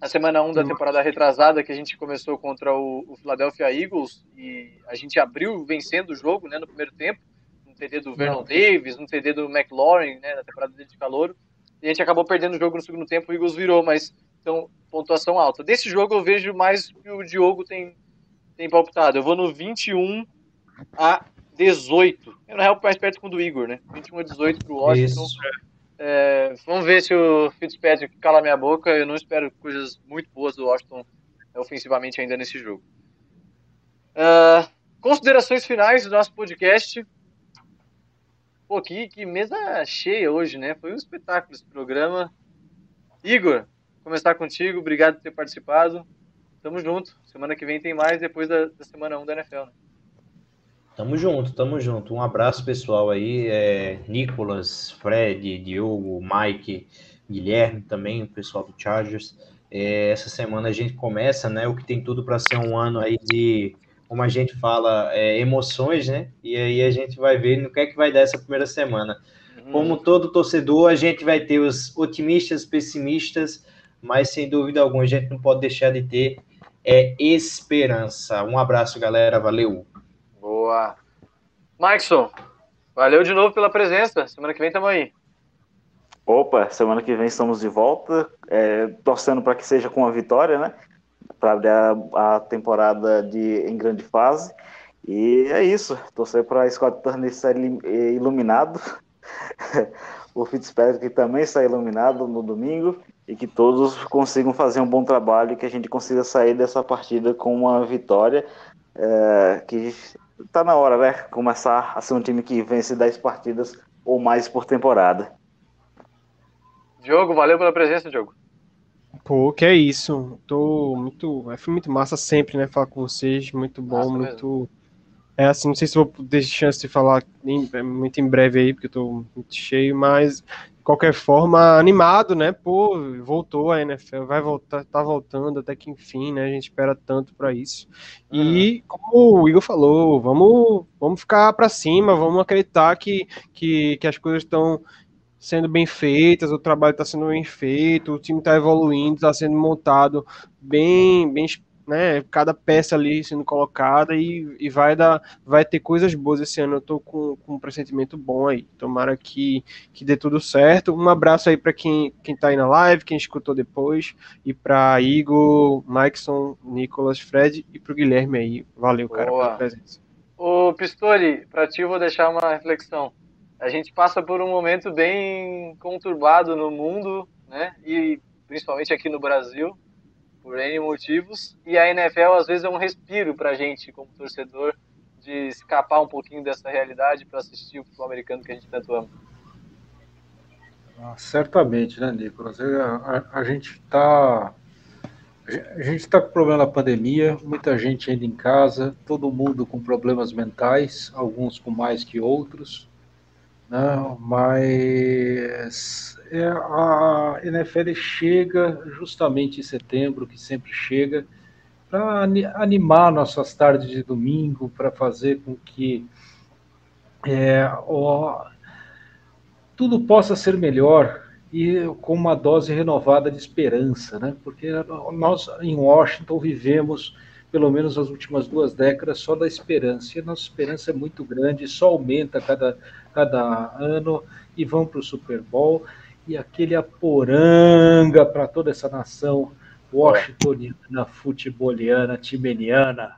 Speaker 3: a semana 1 da temporada retrasada que a gente começou contra o, o Philadelphia Eagles e a gente abriu vencendo o jogo, né, no primeiro tempo, no TD do Vernon Davis, no TD do McLaurin, né, na temporada dele de calouro. E a gente acabou perdendo o jogo no segundo tempo, o Eagles virou, mas então pontuação alta. Desse jogo eu vejo mais que o Diogo tem tem palpitado. Eu vou no 21 a 18. Eu, na real, mais perto com o do Igor, né? 21 a 18 pro Washington. É, vamos ver se o Fitzpatrick cala minha boca. Eu não espero coisas muito boas do Washington é, ofensivamente ainda nesse jogo. Ah, considerações finais do nosso podcast. Pô, que, que mesa cheia hoje, né? Foi um espetáculo esse programa. Igor, começar contigo. Obrigado por ter participado. Tamo junto. Semana que vem tem mais depois da, da semana 1 da NFL. Né?
Speaker 4: Tamo junto, tamo junto. Um abraço pessoal aí, é, Nicolas, Fred, Diogo, Mike, Guilherme também, o pessoal do Chargers. É, essa semana a gente começa, né? O que tem tudo para ser um ano aí de, como a gente fala, é, emoções, né? E aí a gente vai ver no que é que vai dar essa primeira semana. Como todo torcedor, a gente vai ter os otimistas, pessimistas, mas sem dúvida alguma a gente não pode deixar de ter é, esperança. Um abraço, galera. Valeu.
Speaker 3: Boa. Maxson, valeu de novo pela presença. Semana que vem tamo aí.
Speaker 7: Opa, semana que vem estamos de volta, é, torcendo para que seja com uma vitória, né? Para abrir a, a temporada de, em grande fase. E é isso, torcer para Scott Turner ilim- eh, iluminado, o Fitzpatrick também sair iluminado no domingo e que todos consigam fazer um bom trabalho e que a gente consiga sair dessa partida com uma vitória é, que tá na hora, né? Começar a ser um time que vence 10 partidas ou mais por temporada.
Speaker 3: Diogo, valeu pela presença, Diogo.
Speaker 5: Pô, que é isso. Tô muito. É, foi muito massa sempre, né? Falar com vocês. Muito bom, massa muito. Mesmo. É assim, não sei se vou ter chance de falar em, muito em breve aí, porque eu tô muito cheio, mas qualquer forma, animado, né? Pô, voltou a NFL, vai voltar, tá voltando até que enfim, né? A gente espera tanto para isso. E como o Igor falou, vamos, vamos ficar para cima, vamos acreditar que, que, que as coisas estão sendo bem feitas, o trabalho está sendo bem feito, o time está evoluindo, está sendo montado bem, bem né, cada peça ali sendo colocada e, e vai dar, vai ter coisas boas esse ano. Eu tô com, com um pressentimento bom aí. Tomara que, que dê tudo certo. Um abraço aí para quem, quem tá aí na live, quem escutou depois, e para Igor, Mikeson, Nicolas, Fred e pro Guilherme aí. Valeu, cara, Boa. pela presença.
Speaker 3: Ô, Pistori, para ti eu vou deixar uma reflexão. A gente passa por um momento bem conturbado no mundo, né? E principalmente aqui no Brasil, por N motivos, e a NFL às vezes é um respiro para a gente como torcedor de escapar um pouquinho dessa realidade para assistir o futebol americano que a gente tanto ama.
Speaker 6: Ah, certamente, né, Nicolas? A, a, a gente está a gente está com problema da pandemia, muita gente ainda em casa, todo mundo com problemas mentais, alguns com mais que outros, né? mas é, a NFL chega justamente em setembro, que sempre chega, para animar nossas tardes de domingo, para fazer com que é, ó, tudo possa ser melhor e com uma dose renovada de esperança, né? Porque nós em Washington vivemos pelo menos as últimas duas décadas só da esperança. E a nossa esperança é muito grande, só aumenta cada, cada ano e vão para o Super Bowl e aquele aporanga para toda essa nação washingtoniana, futeboliana, timeniana.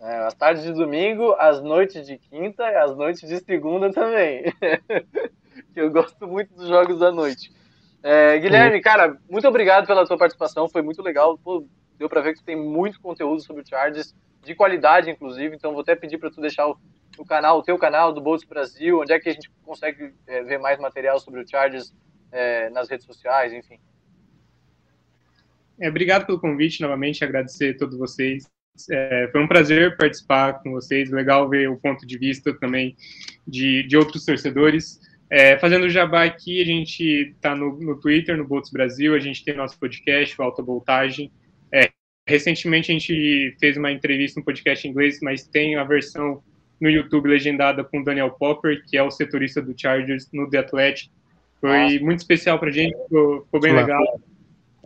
Speaker 3: É, as tardes de domingo, as noites de quinta e as noites de segunda também. eu gosto muito dos jogos da noite. É, Guilherme, cara, muito obrigado pela tua participação, foi muito legal. Pô, deu para ver que tem muito conteúdo sobre o Chargers, de qualidade, inclusive. Então, vou até pedir para tu deixar o, o, canal, o teu canal do Bolts Brasil, onde é que a gente consegue é, ver mais material sobre o Chargers é, nas redes sociais, enfim.
Speaker 8: É, obrigado pelo convite, novamente, agradecer a todos vocês. É, foi um prazer participar com vocês, legal ver o ponto de vista também de, de outros torcedores. É, fazendo o jabá aqui, a gente está no, no, Twitter, no Bolts Brasil, a gente tem nosso podcast, o Alta Voltagem. Recentemente a gente fez uma entrevista no um podcast em inglês, mas tem a versão no YouTube legendada com o Daniel Popper, que é o setorista do Chargers no The Athletic. Foi Nossa. muito especial para a gente, ficou, ficou bem legal.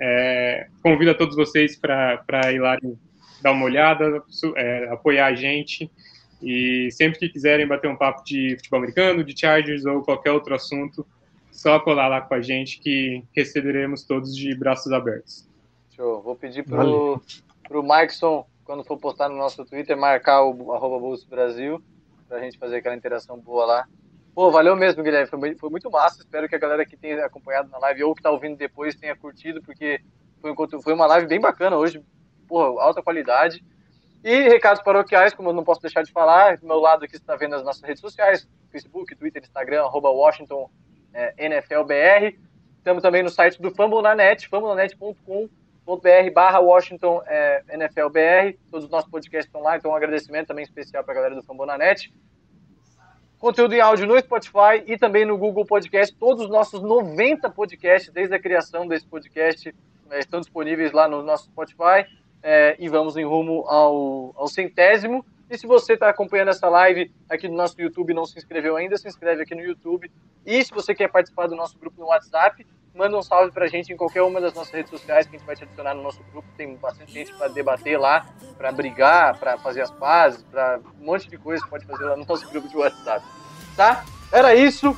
Speaker 8: É, convido a todos vocês para ir lá dar uma olhada, é, apoiar a gente. E sempre que quiserem bater um papo de futebol americano, de Chargers ou qualquer outro assunto, só colar lá com a gente que receberemos todos de braços abertos.
Speaker 3: Show. Vou pedir pro, pro Markson, quando for postar no nosso Twitter, marcar o arroba Bolso Brasil, pra gente fazer aquela interação boa lá. Pô, valeu mesmo, Guilherme. Foi, foi muito massa. Espero que a galera que tenha acompanhado na live ou que tá ouvindo depois tenha curtido, porque foi, foi uma live bem bacana hoje. Porra, alta qualidade. E recados paroquiais, como eu não posso deixar de falar, do meu lado aqui você está vendo as nossas redes sociais, Facebook, Twitter, Instagram, arroba Washington é, NFLBR. Estamos também no site do Fambonanet, fambonanet.com br barra Washington é, NFLBR. Todos os nossos podcasts estão lá, então um agradecimento também especial para a galera do Fambonanet. Conteúdo em áudio no Spotify e também no Google Podcast. Todos os nossos 90 podcasts, desde a criação desse podcast, é, estão disponíveis lá no nosso Spotify. É, e vamos em rumo ao, ao centésimo. E se você está acompanhando essa live aqui no nosso YouTube e não se inscreveu ainda, se inscreve aqui no YouTube. E se você quer participar do nosso grupo no WhatsApp, manda um salve pra gente em qualquer uma das nossas redes sociais que a gente vai te adicionar no nosso grupo. Tem bastante gente para debater lá, para brigar, para fazer as pazes, para um monte de coisa que pode fazer lá no nosso grupo de WhatsApp. Tá? Era isso.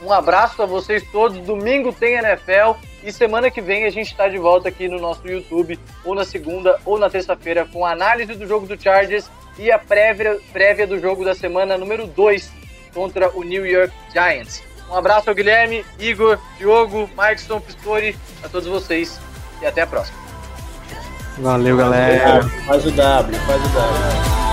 Speaker 3: Um abraço a vocês todos. Domingo tem NFL e semana que vem a gente está de volta aqui no nosso YouTube, ou na segunda ou na terça-feira, com a análise do jogo do Chargers e a prévia, prévia do jogo da semana número 2 contra o New York Giants. Um abraço ao Guilherme, Igor, Diogo, Markson, Pistori, a todos vocês e até a próxima.
Speaker 5: Valeu, galera.
Speaker 4: Faz o W, faz o W.